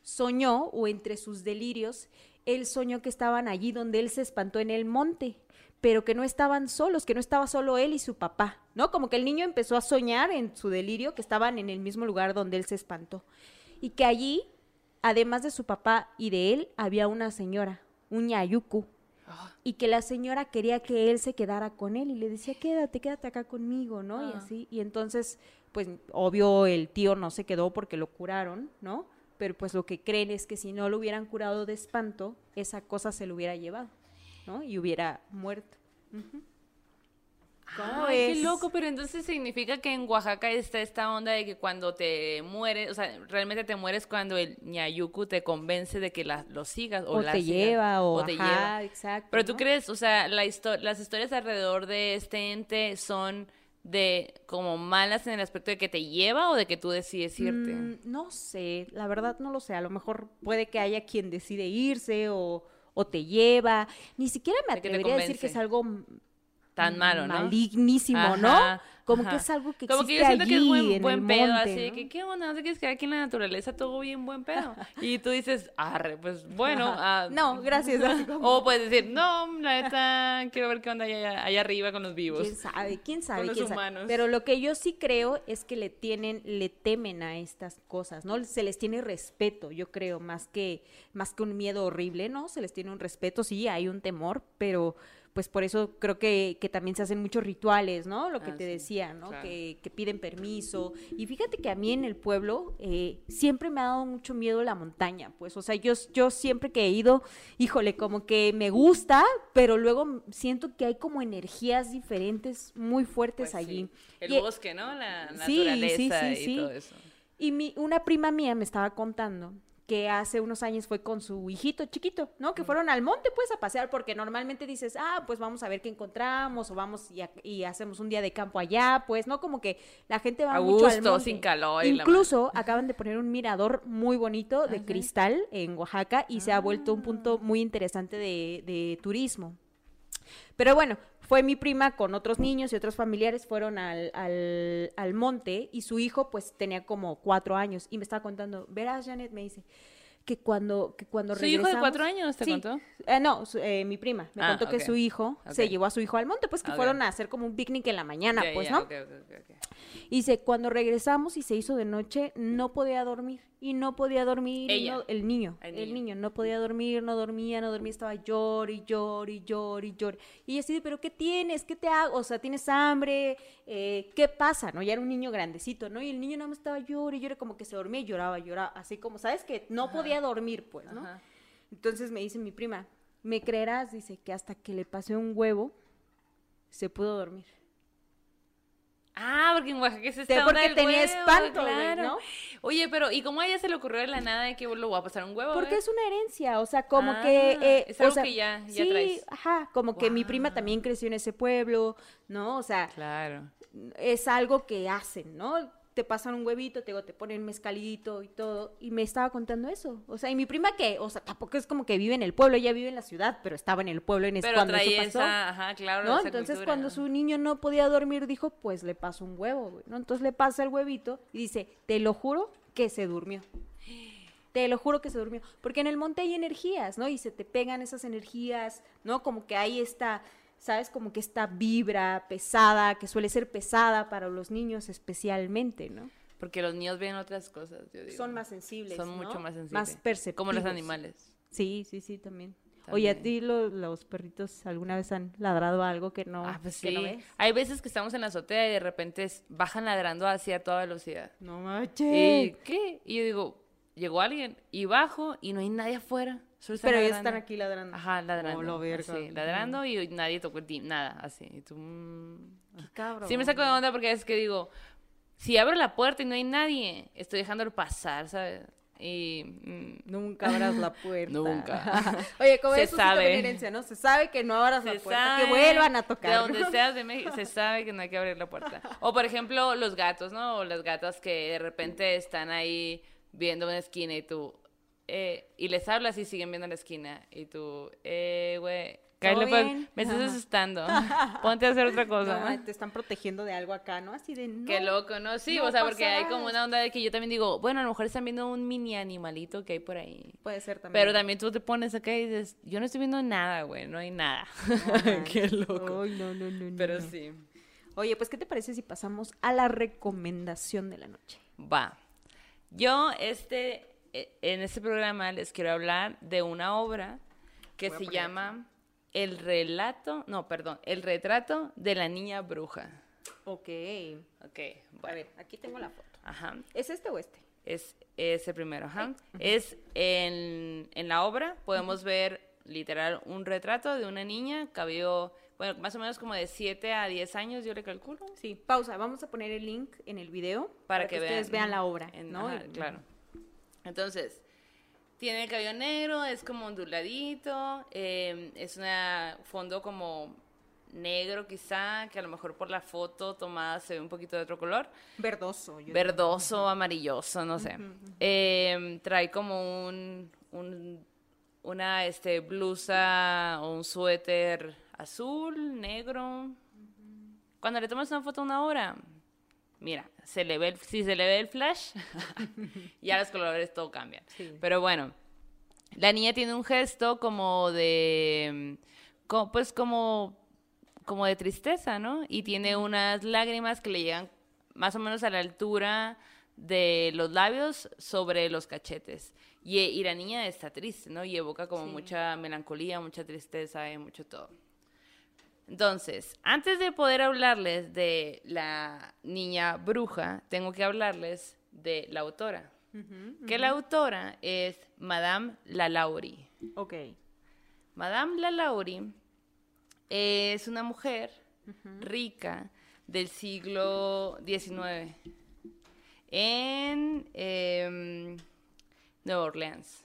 soñó, o entre sus delirios, él soñó que estaban allí donde él se espantó en el monte, pero que no estaban solos, que no estaba solo él y su papá, ¿no? Como que el niño empezó a soñar en su delirio que estaban en el mismo lugar donde él se espantó. Y que allí, además de su papá y de él, había una señora, un ñayucu, y que la señora quería que él se quedara con él y le decía, quédate, quédate acá conmigo, ¿no? Y Ah. así, y entonces, pues obvio el tío no se quedó porque lo curaron, ¿no? Pero pues lo que creen es que si no lo hubieran curado de espanto, esa cosa se lo hubiera llevado, ¿no? Y hubiera muerto. ¿Cómo Ay, ves? qué loco, pero entonces significa que en Oaxaca está esta onda de que cuando te mueres, o sea, realmente te mueres cuando el ñayucu te convence de que la, lo sigas o, O la te sigas, lleva, o, te ajá, lleva. exacto. Pero tú ¿no? crees, o sea, la histo- las historias alrededor de este ente son de como malas en el aspecto de que te lleva o de que tú decides irte. Mm, no sé, la verdad no lo sé. A lo mejor puede que haya quien decide irse o, o te lleva. Ni siquiera me atrevería a decir que es algo Tan malo, ¿no? malignísimo, ¿no? Como ajá. que es algo que Como que existe yo siento que es allí, buen, en buen pedo, monte, así ¿no? que, ¿qué onda? ¿No te quieres quedar aquí en la naturaleza? Todo bien, buen pedo. Y tú dices, arre, pues bueno. ah, No, gracias. O puedes decir, no, la neta, quiero ver qué onda allá, allá arriba con los vivos. ¿Quién sabe? ¿Quién sabe? los quién sabe? humanos. Pero lo que yo sí creo es que le tienen, le temen a estas cosas, ¿no? Se les tiene respeto, yo creo, más que, más que un miedo horrible, ¿no? Se les tiene un respeto, sí, hay un temor, pero pues por eso creo que, que también se hacen muchos rituales, ¿no? Lo que Ah, te sí, decía, ¿no? claro. Que, que piden permiso. Y fíjate que a mí en el pueblo eh, siempre me ha dado mucho miedo la montaña, pues, o sea, yo, yo siempre que he ido, híjole, como que me gusta, pero luego siento que hay como energías diferentes muy fuertes Pues allí. sí. El Y- bosque, ¿no? La Sí, naturaleza y todo eso. Y mi, una prima mía me estaba contando que hace unos años fue con su hijito chiquito, ¿no? Que fueron al monte pues a pasear porque normalmente dices, ah, pues vamos a ver qué encontramos o vamos y, ha- y hacemos un día de campo allá, pues, ¿no? Como que la gente va A mucho al gusto, monte. sin calor la Incluso acaban de poner un mirador muy bonito de cristal en Oaxaca y se ha vuelto un punto muy interesante de, de turismo. Pero bueno, fue mi prima con otros niños y otros familiares, fueron al, al, al monte y su hijo pues tenía como cuatro años y me estaba contando, verás Janet, me dice, que cuando, que cuando ¿Su hijo de cuatro años te Sí. contó? Eh, no, su- eh, mi prima me Ah, contó que su hijo se llevó a su hijo al monte, pues que fueron a hacer como un picnic en la mañana, pues, ¿no? Y dice, cuando regresamos y se hizo de noche, no podía dormir. Y no podía dormir. Ella. no- el niño. El El niño. no podía dormir, no dormía, no dormía. Estaba llor y llor y llor y llor. Y así de, ¿pero qué tienes? ¿Qué te hago? O sea, ¿tienes hambre? Eh, ¿Qué pasa? ¿No? Ya era un niño grandecito, ¿no? Y el niño nada más estaba llor y llor, como que se dormía y lloraba, lloraba. Así como, ¿sabes? Que no podía dormir, pues, ¿no? Ajá. Entonces me dice mi prima, ¿me creerás? Dice que hasta que le pasé un huevo, se pudo dormir. Ah, porque en Oaxaca es esta porque del tenía huevo, espanto, claro. ¿no? Oye, pero ¿y cómo a ella se le ocurrió de la nada de que lo va a pasar un huevo? Porque eh? es una herencia, o sea, como Ah, que... eh, es o algo sea, que ya- ya sí, traes. ajá, como que mi prima también creció en ese pueblo, ¿no? O sea, Claro. es algo que hacen, ¿no? Te pasan un huevito, te, digo, te ponen mezcalito y todo, y me estaba contando eso. O sea, y mi prima que, o sea, tampoco es como que vive en el pueblo, ella vive en la ciudad, pero estaba en el pueblo en ese Pero cuando eso trae pasó. esa, ajá, claro, ¿no? Entonces cultura. cuando su niño no podía dormir, dijo, pues le paso un huevo, güey, ¿no? Entonces le pasa el huevito y dice, te lo juro que se durmió. Te lo juro que se durmió. Porque en el monte hay energías, ¿no? Y se te pegan esas energías, ¿no? Como que hay esta, ¿sabes? Como que esta vibra pesada, que suele ser pesada para los niños especialmente, ¿no? Porque los niños ven otras cosas, yo digo. Son más sensibles, Son ¿no? mucho más sensibles. Más perceptivos. Como los animales. Sí, sí, sí, también. Oye, ¿a ti lo- los perritos alguna vez han ladrado algo que no, ah, pues que sí. no ves? Hay veces que estamos en la azotea y de repente bajan ladrando hacia toda velocidad. No ¿Y manches. qué? Y yo digo, llegó alguien y bajo y no hay nadie afuera. Solo están Pero ellos están aquí ladrando. Ajá, ladrando. Oh, la verga. así, ladrando y nadie tocó el tim- nada, así. Y tú, mm. Qué cabrón. Sí me saco de onda porque es que digo, si abro la puerta y no hay nadie, estoy dejándolo pasar, ¿sabes? Y mm, Nunca abras la puerta. Nunca. Oye, como Se eso sí sabe. ¿no? Se sabe que no abras se la puerta, sabe, que vuelvan a tocar. De donde ¿no? seas de México, se sabe que no hay que abrir la puerta. O por ejemplo, los gatos, ¿no? O las gatas que de repente están ahí viendo una esquina y tú, eh, y les hablas y siguen viendo la esquina. Y tú, eh, güey, me estás asustando. Ponte a hacer otra No, cosa. te están protegiendo de algo acá, ¿no? Así de no. Qué loco, ¿no? Sí, no o sea, porque hay como una onda de que yo también digo, bueno, a lo mejor están viendo un mini animalito que hay por ahí. Puede ser también. Pero también tú te pones acá y dices, yo no estoy viendo nada, güey, no hay nada. Qué loco. Ay, no, no, no, no, Pero no. sí. Oye, pues, ¿qué te parece si pasamos a la recomendación de la noche? Va. Yo, este, en este programa les quiero hablar de una obra que se llama El relato, no, perdón, El retrato de la niña bruja. Ok. Ok, A ver, aquí tengo la foto. Ajá. ¿Es este o este? Es ese primero, ajá. Es en, en la obra, podemos ver literal un retrato de una niña, cabello, bueno, más o menos como de 7 a 10 años, yo le calculo. Sí, pausa. Vamos a poner el link en el video para, que, ustedes vean la obra, en- ¿no? ajá, claro. Entonces, tiene el cabello negro, es como onduladito, eh, es un fondo como negro quizá, que a lo mejor por la foto tomada se ve un poquito de otro color. Verdoso. yo Verdoso, amarilloso, no sé. Eh, trae como un, un- una este, blusa o un suéter azul, negro. Cuando le tomas una foto a una hora, mira, se le ve el- si se le ve el flash, ya los colores todo cambian. Sí. Pero bueno, la niña tiene un gesto como de, pues como, como de tristeza, ¿no? Y tiene unas lágrimas que le llegan más o menos a la altura de los labios sobre los cachetes. Y, y la niña está triste, ¿no? Y evoca como Sí. mucha melancolía, mucha tristeza y mucho todo. Entonces, antes de poder hablarles de la niña bruja, tengo que hablarles de la autora. Que la autora es Madame Lalaurie. Ok. Madame Lalaurie es una mujer rica del siglo XIX en em, Nueva Orleans.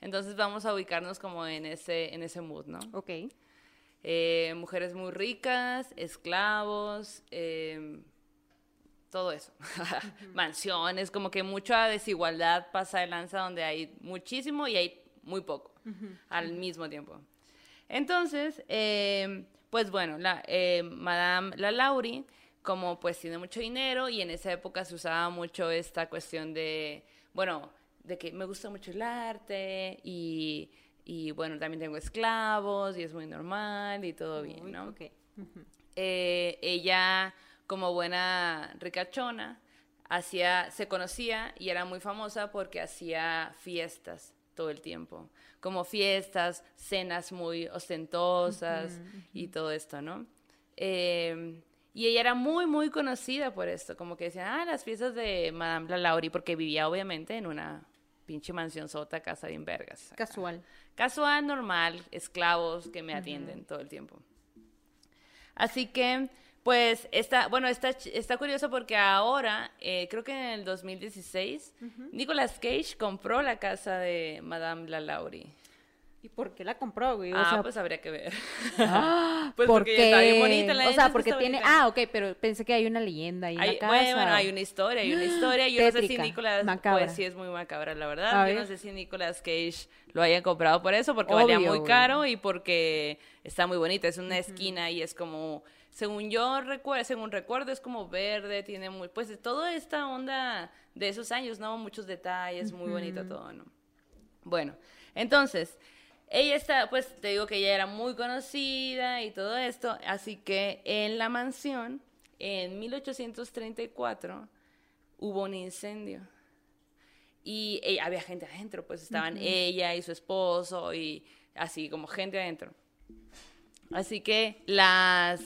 Entonces vamos a ubicarnos como en ese, en ese mood, ¿no? Ok. Eh, mujeres muy ricas, esclavos, em, todo eso. Mansiones, como que mucha desigualdad pasa de lanza donde hay muchísimo y hay muy poco al mismo tiempo. Entonces, em, pues bueno, la, eh, Madame Lalaurie, como pues tiene mucho dinero y en esa época se usaba mucho esta cuestión de, bueno, de que me gusta mucho el arte y, y bueno, también tengo esclavos y es muy normal y todo bien, ¿no? Eh, ella, como buena ricachona, hacía, se conocía y era muy famosa porque hacía fiestas todo el tiempo, como fiestas, cenas muy ostentosas y todo esto, ¿no? Eh, y ella era muy, muy conocida por esto, como que decían, ah, las fiestas de Madame La Laurie, porque vivía obviamente en una pinche mansión sota, casa bien vergas. acá. Casual. Casual, normal, esclavos que me atienden todo el tiempo. Así que, pues, está, bueno, está, está curioso porque ahora, eh, creo que en el 2016, Nicolas Cage compró la casa de Madame La Laurie. ¿Y por qué la compró, güey? O ah, sea, pues habría que ver. ah, pues ¿por porque qué? está bien bonita, la O sea, porque tiene... bonita. Ah, ok, pero pensé que hay una leyenda ahí en Hay, la casa. bueno, bueno, hay una historia, hay una historia. Yo no sé si Tétrica, Nicolas, macabra. pues sí es muy macabra, la A verdad. Yo no sé si Nicolas Cage lo haya comprado por eso, porque valía muy güey. caro y porque está muy bonita. Es una esquina y es como, según yo recuerdo, según recuerdo, es como verde, tiene muy, pues toda esta onda de esos años, ¿no? Muchos detalles, muy bonito todo, ¿no? Bueno, entonces, ella está, pues te digo que ella era muy conocida y todo esto, así que en la mansión, en 1834, hubo un incendio. Y eh, había gente adentro, pues estaban ella y su esposo y así como gente adentro. Así que las,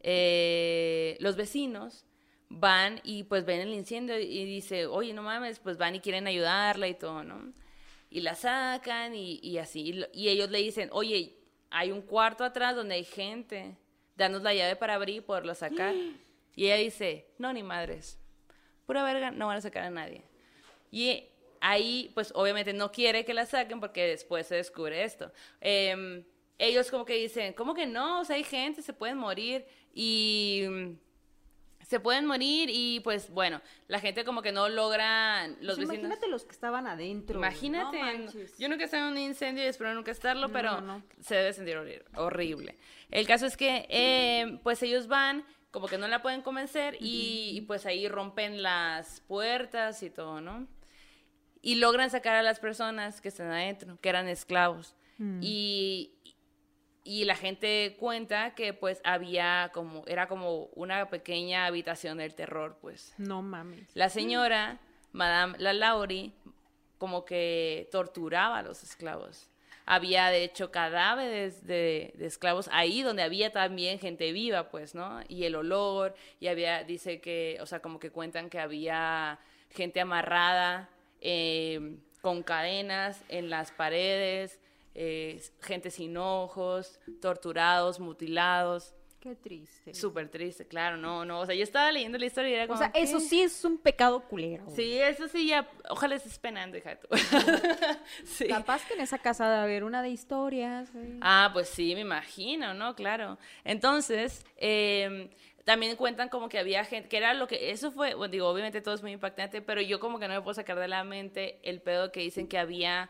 eh, los vecinos van y pues ven el incendio y dice, oye, no mames, pues van y quieren ayudarla y todo, ¿no? Y la sacan y, y así. Y, lo- y ellos le dicen, oye, hay un cuarto atrás donde hay gente, danos la llave para abrir y poderlo sacar. Y ella dice, no, ni madres, pura verga, no van a sacar a nadie. Y ahí, pues obviamente no quiere que la saquen porque después se descubre esto. Em, ellos como que dicen, ¿cómo que no? O sea, hay gente, se pueden morir y se pueden morir y pues bueno, la gente como que no logra, los Pues vecinos... Imagínate los que estaban adentro. Imagínate, No yo nunca he estado en un incendio y espero nunca estarlo, pero no, no. se debe sentir horri- horrible. El caso es que, eh, pues ellos van, como que no la pueden convencer y, y, pues ahí rompen las puertas y todo, ¿no? Y logran sacar a las personas que están adentro, que eran esclavos. Y, y la gente cuenta que pues había como, era como una pequeña habitación del terror, pues. No mames. La señora, Madame La Laurie, como que torturaba a los esclavos. Había, de hecho, cadáveres de, de esclavos ahí donde había también gente viva, pues, ¿no? Y el olor, y había, dice que, o sea, como que cuentan que había gente amarrada eh, con cadenas en las paredes, eh, gente sin ojos, torturados, mutilados. Qué triste. Súper triste, claro, no, no. O sea, yo estaba leyendo la historia y era O como. sea, eso sí es un pecado culero. Sí, eso sí ya. Ojalá estés penando, hija tú. sí. Capaz que en esa casa debe haber una de historias. Ah, pues sí, me imagino, ¿no? Claro. Entonces, eh, también cuentan como que había gente, que era lo que, eso fue, bueno, digo, obviamente todo es muy impactante, pero yo como que no me puedo sacar de la mente el pedo que dicen que había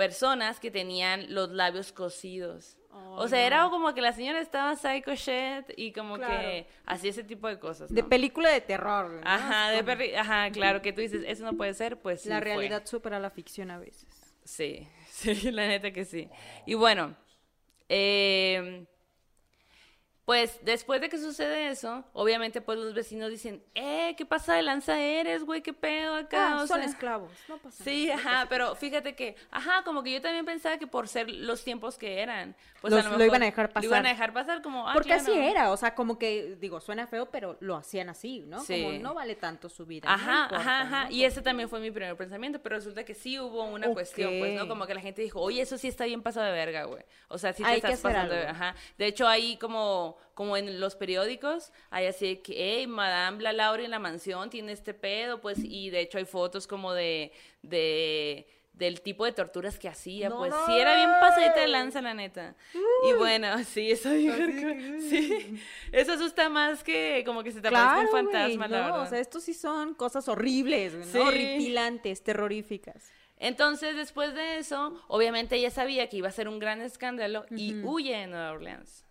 personas que tenían los labios cosidos. o sea, era como que la señora estaba psycho shit y como que hacía ese tipo de cosas. De ¿no? película de terror. ¿no? Ajá, de perri- Ajá, claro, que tú dices, eso no puede ser, pues sí La fue. realidad supera la ficción a veces. Sí, sí, la neta que sí. Y bueno, eh, pues después de que sucede eso, obviamente pues los vecinos dicen, eh, ¿qué pasa de lanza eres, güey? ¿Qué pedo acá? Ah, O son sea, esclavos. No pasa Sí, nada. ajá, pero fíjate que, ajá, como que yo también pensaba que por ser los tiempos que eran, pues Los- a lo iban a dejar Lo iban pasar. a dejar pasar como, ah, Porque así era, o sea, como que, digo, suena feo, pero lo hacían así, ¿no? Sí. Como no vale tanto su vida. no Ajá, importa, ajá, ajá. ¿no? Y ese también fue mi primer pensamiento, pero resulta que sí hubo una cuestión, pues, ¿no? Como que la gente dijo, oye, eso sí está bien pasado de verga, güey. O sea, sí te Hay estás pasando de algo. Ajá. De hecho, ahí como, como en los periódicos, hay así de que, hey, Madame La Laura en la mansión tiene este pedo, pues, y de hecho hay fotos como de, de del tipo de torturas que hacía, No pues sí era bien pasadita de lanza, la neta. Y bueno, sí, eso sí. Eso asusta más que como que se te aparezca Claro, un fantasma, la no, verdad. o sea, estos sí son cosas horribles, ¿no? Sí. horripilantes, terroríficas. Entonces, después de eso, obviamente ella sabía que iba a ser un gran escándalo y huye de Nueva Orleans.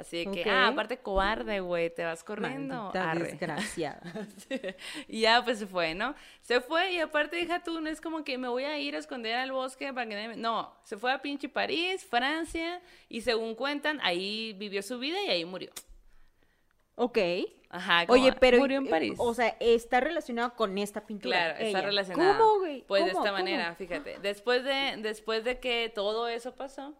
Así de que, ah, aparte cobarde, güey, te vas corriendo. Desgraciada. y ya pues se fue, ¿no? Se fue y aparte deja tú, no es como que me voy a ir a esconder al bosque para que nadie me... No, se fue a pinche París, Francia, y según cuentan, ahí vivió su vida y ahí murió. ok. Ajá, como Oye, pero... murió en eh, París. O sea, está relacionado con esta pintura. Claro, está ella. relacionada. ¿Cómo, güey? Pues de ¿Cómo? esta ¿Cómo? manera, fíjate. Después de, después de que todo eso pasó,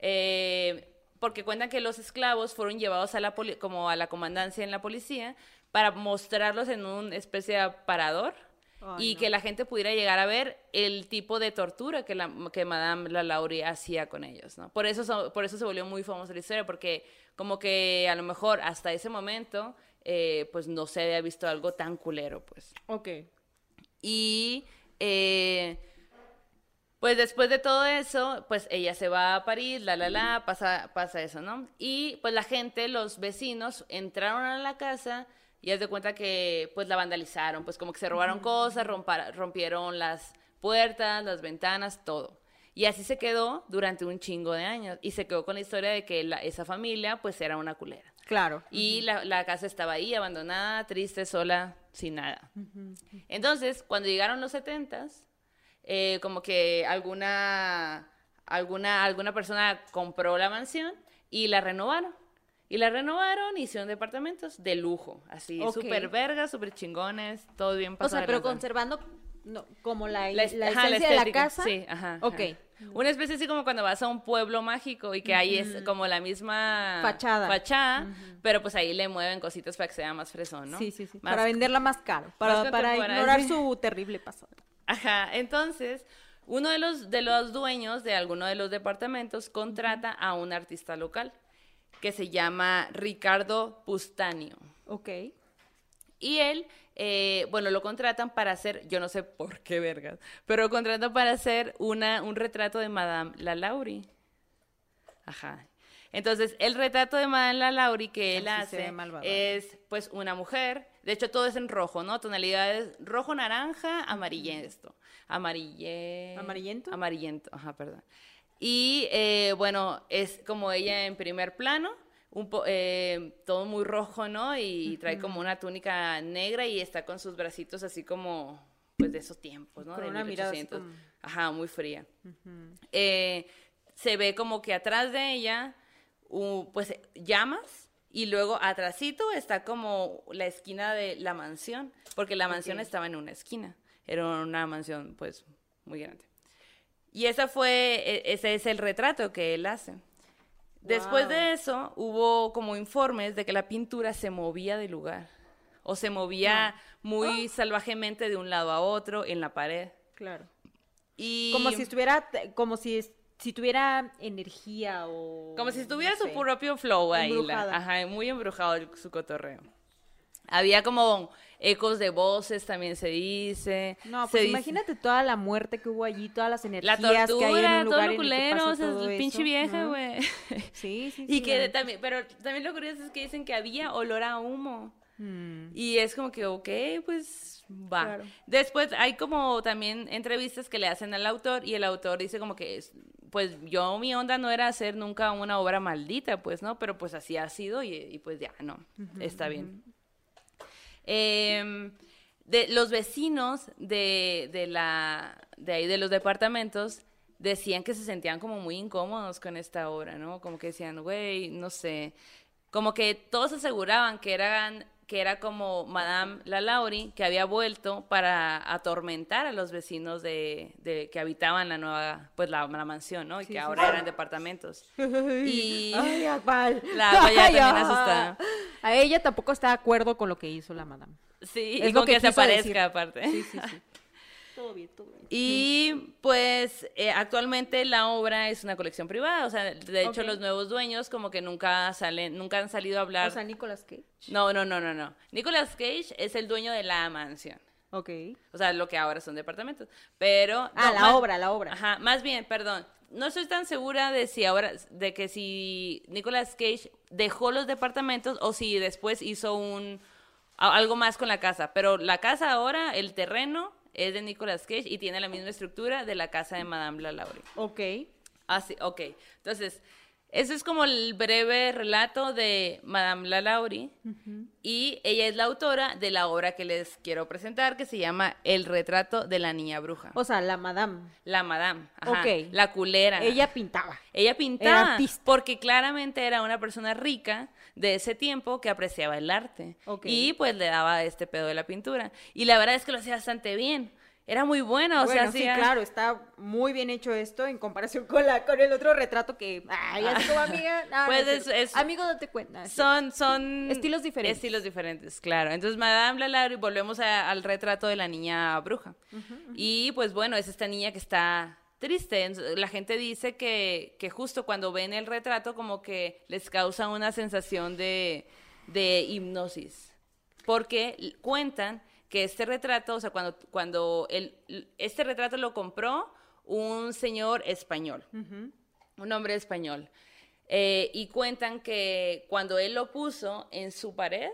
eh, porque cuentan que los esclavos fueron llevados a la poli- como a la comandancia en la policía para mostrarlos en una especie de aparador Ay, y no. que la gente pudiera llegar a ver el tipo de tortura que, la, que Madame la Laurie hacía con ellos, ¿no? Por eso, so- por eso se volvió muy famosa la historia, porque como que a lo mejor hasta ese momento, eh, pues no se había visto algo tan culero, pues. Ok. Y eh, pues después de todo eso, pues ella se va a París, la, la, la, pasa, pasa eso, ¿no? Y pues la gente, los vecinos, entraron a la casa y haz de cuenta que pues la vandalizaron, pues como que se robaron cosas, rompieron las puertas, las ventanas, todo. Y así se quedó durante un chingo de años. Y se quedó con la historia de que la- esa familia pues era una culera. Claro. Y la, la casa estaba ahí, abandonada, triste, sola, sin nada. Entonces, cuando llegaron los setentas, eh, como que alguna, alguna, alguna persona compró la mansión y la renovaron. Y la renovaron y hicieron departamentos de lujo, así, Ok. súper vergas, súper chingones, todo bien O pasado. sea, de pero conservando no, como la, La, la, ajá, esencia de la casa. Sí, ajá. Ok. ajá. Una especie así como cuando vas a un pueblo mágico y que ahí es como la misma Fachada. fachada, pero pues ahí le mueven cositas para que sea más fresón, ¿no? Sí, sí, sí. Más- Para venderla más caro. Para, más para ignorar sí. su terrible pasado. Ajá, entonces, uno de los, de los dueños de alguno de los departamentos contrata a un artista local que se llama Ricardo Pustanio. Ok. Y él, eh, bueno, lo contratan para hacer, yo no sé por qué vergas, pero lo contratan para hacer una, un retrato de Madame La Laurie. Ajá. Entonces, el retrato de Madame La Laurie que él Así hace es, pues, una mujer. De hecho, todo es en rojo, ¿no? Tonalidades rojo, naranja, amarillento. Amarille... ¿Amarillento? Amarillento, ajá, perdón. Y, eh, bueno, es como ella en primer plano, un po- eh, todo muy rojo, ¿no? Y trae como una túnica negra y está con sus bracitos así como, pues, de esos tiempos, ¿no? Con de una mirada así 1800. como- Ajá, muy fría. Eh, se ve como que atrás de ella, pues, llamas. Y luego atrásito está como la esquina de la mansión, porque la mansión estaba en una esquina. Era una mansión, pues, muy grande. Y esa fue, e- ese es el retrato que él hace. Después de eso, hubo como informes de que la pintura se movía de lugar. O se movía muy salvajemente de un lado a otro en la pared. Claro. Y Como si estuviera, como si, si tuviera energía o... como si tuviera no su sé. propio flow ahí. la- ajá, muy embrujado el- su cotorreo. Había como ecos de voces, también se dice. No, se pues dice- imagínate toda la muerte que hubo allí, todas las La energías que hay en tortura, un todo lugar que culero, o sea, pinche vieja, ¿no? güey. Sí, sí, Y sí, que la neta. también, pero también lo curioso es que dicen que había olor a humo. Mm. Y es como que, ok, pues va. Claro. Después hay como también entrevistas que le hacen al autor y el autor dice como que, es, pues yo mi onda no era hacer nunca una obra maldita, pues, ¿no? Pero pues así ha sido y, y, pues ya, no, está bien. Em, de los vecinos de, de la de ahí de los departamentos decían que se sentían como muy incómodos con esta obra, ¿no? Como que decían, güey, no sé, como que todos aseguraban que eran que era como Madame La Laurie que había vuelto para atormentar a los vecinos de, de- que habitaban la nueva pues la, la mansión, ¿no? Y que ahora eran departamentos. Y Ay. La Akbal ya Ay, también asustada. A ella tampoco está de acuerdo con lo que hizo la madame. sí, Es y lo con que que, se aparezca decir. aparte. Sí, sí, sí. todo bien, todo bien. Y pues eh, actualmente la obra es una colección privada, o sea, de hecho los nuevos dueños como que nunca salen, nunca han salido a hablar. O sea, Nicolas Cage. no, no, no, no, no. Nicolas Cage es el dueño de la mansión. Ok. O sea, lo que ahora son departamentos. Pero Ah, no, la más- obra, la obra. Ajá, más bien, perdón. No estoy tan segura de si ahora de que si Nicolas Cage dejó los departamentos o si después hizo un algo más con la casa, pero la casa ahora, el terreno es de Nicolas Cage y tiene la misma estructura de la casa de Madame La Laurie. Ok. Así, ok. Entonces, Ese es como el breve relato de Madame Lalaurie y ella es la autora de la obra que les quiero presentar que se llama El retrato de la niña bruja. O sea, la madame. La Madame, ajá, Ok. la culera. Ella pintaba. Ella Era pintaba artista. porque claramente era una persona rica de ese tiempo que apreciaba el arte y pues le daba este pedo de la pintura y la verdad es que lo hacía bastante bien. Era muy bueno, o bueno, sea, sí, hacía- claro, está muy bien hecho esto en comparación con la con el otro retrato que, ay, así como amiga, ah, no, Pues no es- amigo, date cuenta. Son, son Estilos diferentes. Estilos diferentes, claro. Entonces, Madame Lalaurie, volvemos a- al retrato de la niña bruja. Y pues bueno, es esta niña que está triste. La gente dice que, que justo cuando ven el retrato como que les causa una sensación de, de hipnosis. Porque cuentan que este retrato, o sea, cuando, cuando el, este retrato lo compró un señor español un hombre español. Eh, y cuentan que cuando él lo puso en su pared,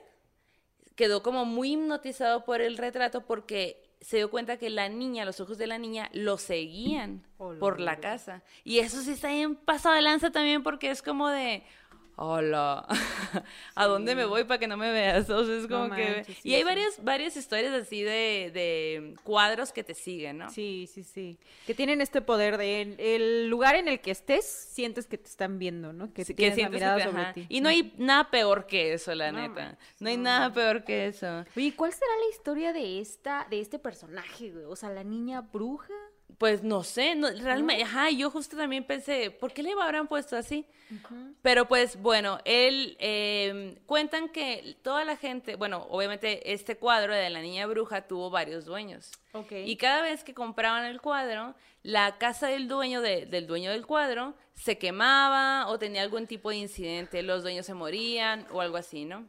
quedó como muy hipnotizado por el retrato porque se dio cuenta que la niña, los ojos de la niña, lo seguían Oh, por la casa. Y eso sí está bien pasado de lanza también porque es como de... Hola, ¿a dónde me voy para que no me veas? O sea, es como No que... manches, y hay sí. varias, varias historias así de, de cuadros que te siguen, ¿no? Sí, sí, sí. Que tienen este poder de el, el lugar en el que estés, sientes que te están viendo, ¿no? Que Sí, tienes la sientes que mirada te- sobre ajá. ti. Y no hay nada peor que eso, la No neta. manches, No hay no nada peor que eso. Oye, ¿cuál será la historia de esta, de este personaje, güey? O sea, la niña bruja. Pues no sé, no, realmente, ajá, yo justo también pensé, ¿por qué le habrán puesto así? Pero pues bueno, él, eh, cuentan que toda la gente, bueno, obviamente este cuadro de la niña bruja tuvo varios dueños. Y cada vez que compraban el cuadro, la casa del dueño de- del dueño del cuadro se quemaba o tenía algún tipo de incidente, los dueños se morían o algo así, ¿no?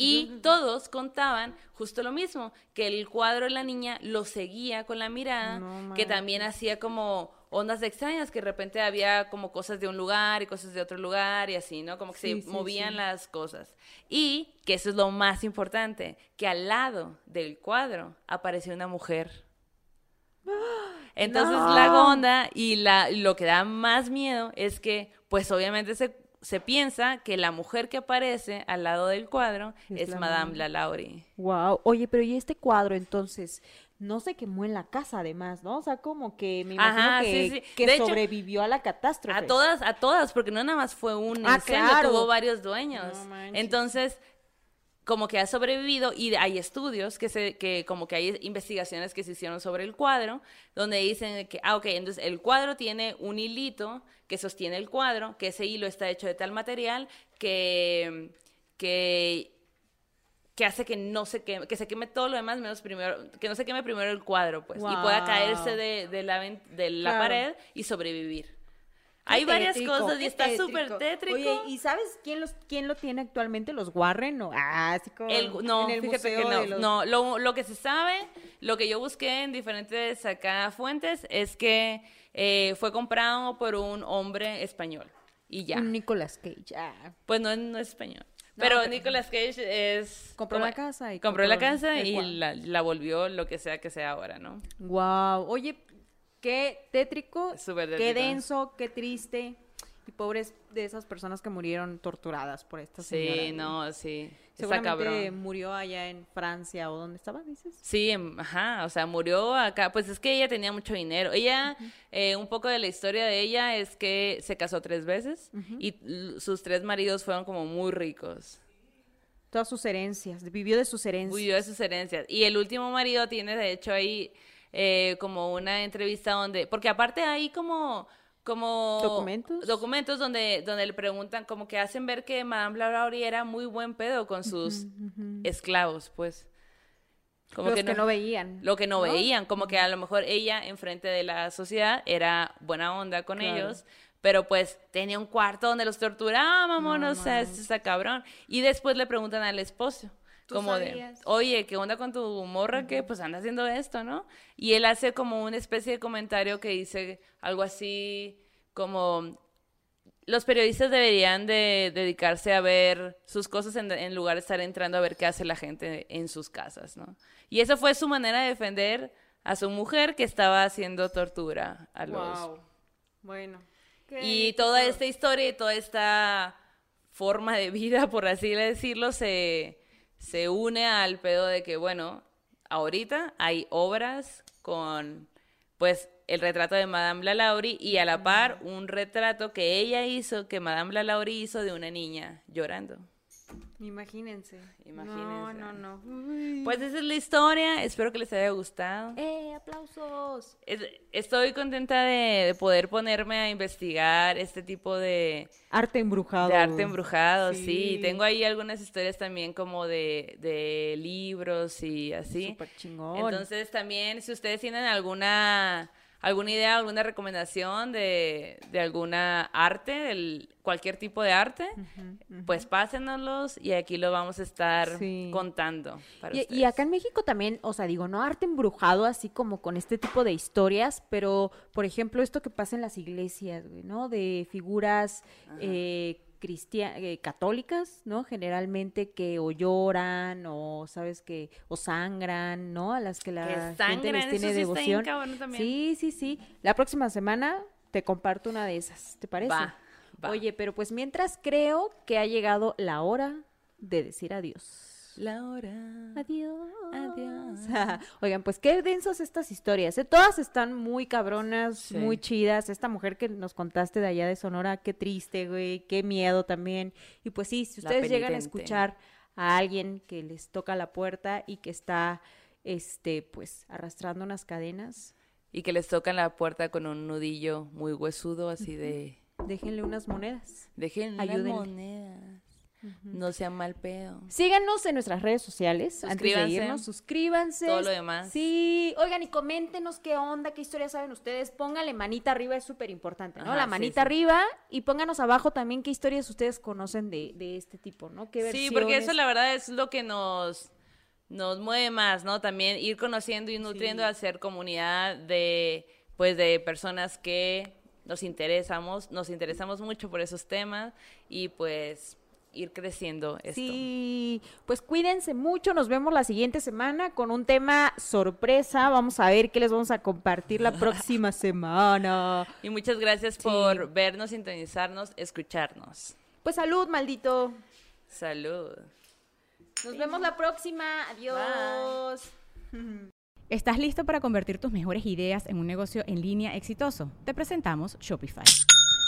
Y todos contaban justo lo mismo, que el cuadro de la niña lo seguía con la mirada, No que también hacía como ondas extrañas, que de repente había como cosas de un lugar y cosas de otro lugar y así, ¿no? Como que Sí, se sí, movían sí. las cosas. Y que eso es lo más importante, que al lado del cuadro apareció una mujer. Entonces No. la gonda y la, lo que da más miedo es que, pues obviamente se, se piensa que la mujer que aparece al lado del cuadro Es es, la Madame. Lalaurie. Wow. Oye, pero ¿y este cuadro entonces? No se quemó en la casa, además, ¿no? O sea, como que me imagino Ajá, que, sí, sí. que De hecho, sobrevivió a la catástrofe. A todas, a todas, porque no nada más fue un Ah, incendio, claro. tuvo varios dueños. No. Entonces, como que ha sobrevivido y hay estudios que se, que como que hay investigaciones que se hicieron sobre el cuadro, donde dicen que, ah, ok, entonces el cuadro tiene un hilito que sostiene el cuadro, que ese hilo está hecho de tal material que, que que hace que no se queme, que se queme todo lo demás menos primero, que no se queme primero el cuadro, pues, y pueda caerse de, de la, de la Claro. pared y sobrevivir. Hay varias tétrico, cosas y está súper tétrico. Oye, ¿y sabes quién los quién lo tiene actualmente? ¿Los Warren? ¿O? Ah, así como El- no, en el fíjate que no. de los- No, lo, lo que se sabe, lo que yo busqué en diferentes acá fuentes es que eh, fue comprado por un hombre español y ya. Un Nicolas Cage. Ah. Pues no, es- no es español. No, pero pero- Nicolas Cage es... Compró la casa y compró la casa y la, la volvió lo que sea que sea ahora, ¿no? Wow. Oye, qué tétrico, qué denso, qué triste. Y pobres de esas personas que murieron torturadas por esta señora. Sí, no, sí. Está Seguramente cabrón. murió allá en Francia o donde estaba, dices. Sí, em, ajá, o sea, murió acá, pues es que ella tenía mucho dinero. Ella, eh, un poco de la historia de ella es que se casó tres veces y sus tres maridos fueron como muy ricos. Todas sus herencias, vivió de sus herencias. Vivió de sus herencias. Y el último marido tiene, de hecho, ahí eh, como una entrevista donde, porque aparte hay como... Como ¿Documentos? documentos donde, donde le preguntan, como que hacen ver que Madame Lalaurie era muy buen pedo con sus esclavos, pues. Como Los que no, veían. lo que no, veían, como que a lo mejor ella enfrente de la sociedad era buena onda con Claro. ellos, pero pues tenía un cuarto donde los torturaba, mamón, No o sea, esto está cabrón. Y después le preguntan al esposo, ¿Tú como sabías? de, oye, ¿qué onda con tu morra que pues anda haciendo esto, no? Y él hace como una especie de comentario que dice algo así como los periodistas deberían de dedicarse a ver sus cosas en, en lugar de estar entrando a ver qué hace la gente en sus casas, ¿no? Y esa fue su manera de defender a su mujer que estaba haciendo tortura a los... Wow. Bueno. Y toda esta historia y toda esta forma de vida, por así decirlo, se, se une al pedo de que, bueno, ahorita hay obras con, pues, el retrato de Madame Lalaurie y a la par un retrato que ella hizo, que Madame Lalaurie hizo de una niña llorando. Imagínense. Imagínense. No, no, no. Uy. Pues esa es la historia, espero que les haya gustado. ¡Eh, aplausos! Es- Estoy contenta de, de poder ponerme a investigar este tipo de, Arte embrujado. de arte embrujado, sí. Sí. Tengo ahí algunas historias también como de, de libros y así. Súper chingón. Entonces también si ustedes tienen alguna alguna idea, alguna recomendación de, de alguna arte, del, cualquier tipo de arte, pues pásenoslos y aquí lo vamos a estar Sí. contando. Para Y, acá en México también, o sea, digo, no arte embrujado así como con este tipo de historias, pero por ejemplo esto que pasa en las iglesias, ¿no? De figuras eh, católicas, ¿no? Generalmente que o lloran o, ¿sabes? que O sangran, ¿no? A las que la Que gente les tiene sí devoción. Sí, sí, sí. La próxima semana te comparto una de esas, ¿te parece? Va, va. Oye, pero pues mientras creo que ha llegado la hora de decir adiós. Laura. Adiós. Adiós. Oigan, pues qué densas estas historias. ¿eh? Todas están muy cabronas, Sí. muy chidas. Esta mujer que nos contaste de allá de Sonora, qué triste, güey, qué miedo también. Y pues sí, si La ustedes llegan a escuchar a alguien que les toca la puerta y que está, este, pues, arrastrando unas cadenas, Y que les tocan la puerta con un nudillo muy huesudo, así de... déjenle unas monedas. Dejen las No sean mal pedo. Síganos en nuestras redes sociales. Antes de Suscríbanse. irnos, suscríbanse. Todo lo demás. Sí, oigan, y coméntenos qué onda, qué historias saben ustedes. Pónganle manita arriba, es súper importante, ¿no? Ajá, La sí, manita sí. arriba y pónganos abajo también qué historias ustedes conocen de, de este tipo, ¿no? ¿Qué Sí, porque eso versiones? la verdad es lo que nos, nos mueve más, ¿no? También ir conociendo y nutriendo a ser comunidad de, pues, de personas que nos interesamos, nos interesamos mucho por esos temas y pues ir creciendo esto. Sí, pues cuídense mucho, nos vemos la siguiente semana con un tema sorpresa. Vamos a ver qué les vamos a compartir la próxima semana. Y muchas gracias por vernos, sintonizarnos, escucharnos. Pues salud, maldito. Salud. Nos vemos la próxima. Adiós. ¿Estás listo para convertir tus mejores ideas en un negocio en línea exitoso? Te presentamos Shopify.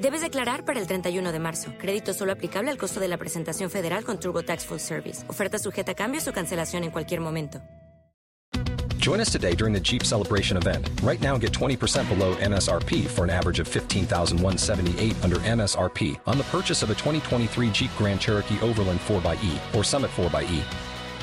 Debes declarar para el 31 de marzo. Crédito solo aplicable al costo de la presentación federal con TurboTax Full Service. Oferta sujeta a cambios o cancelación en cualquier momento. Join us today during the Jeep Celebration event. Right now, get 20% below MSRP for an average of 15178 under MSRP on the purchase of a 2023 Jeep Grand Cherokee Overland 4xE or Summit 4xE.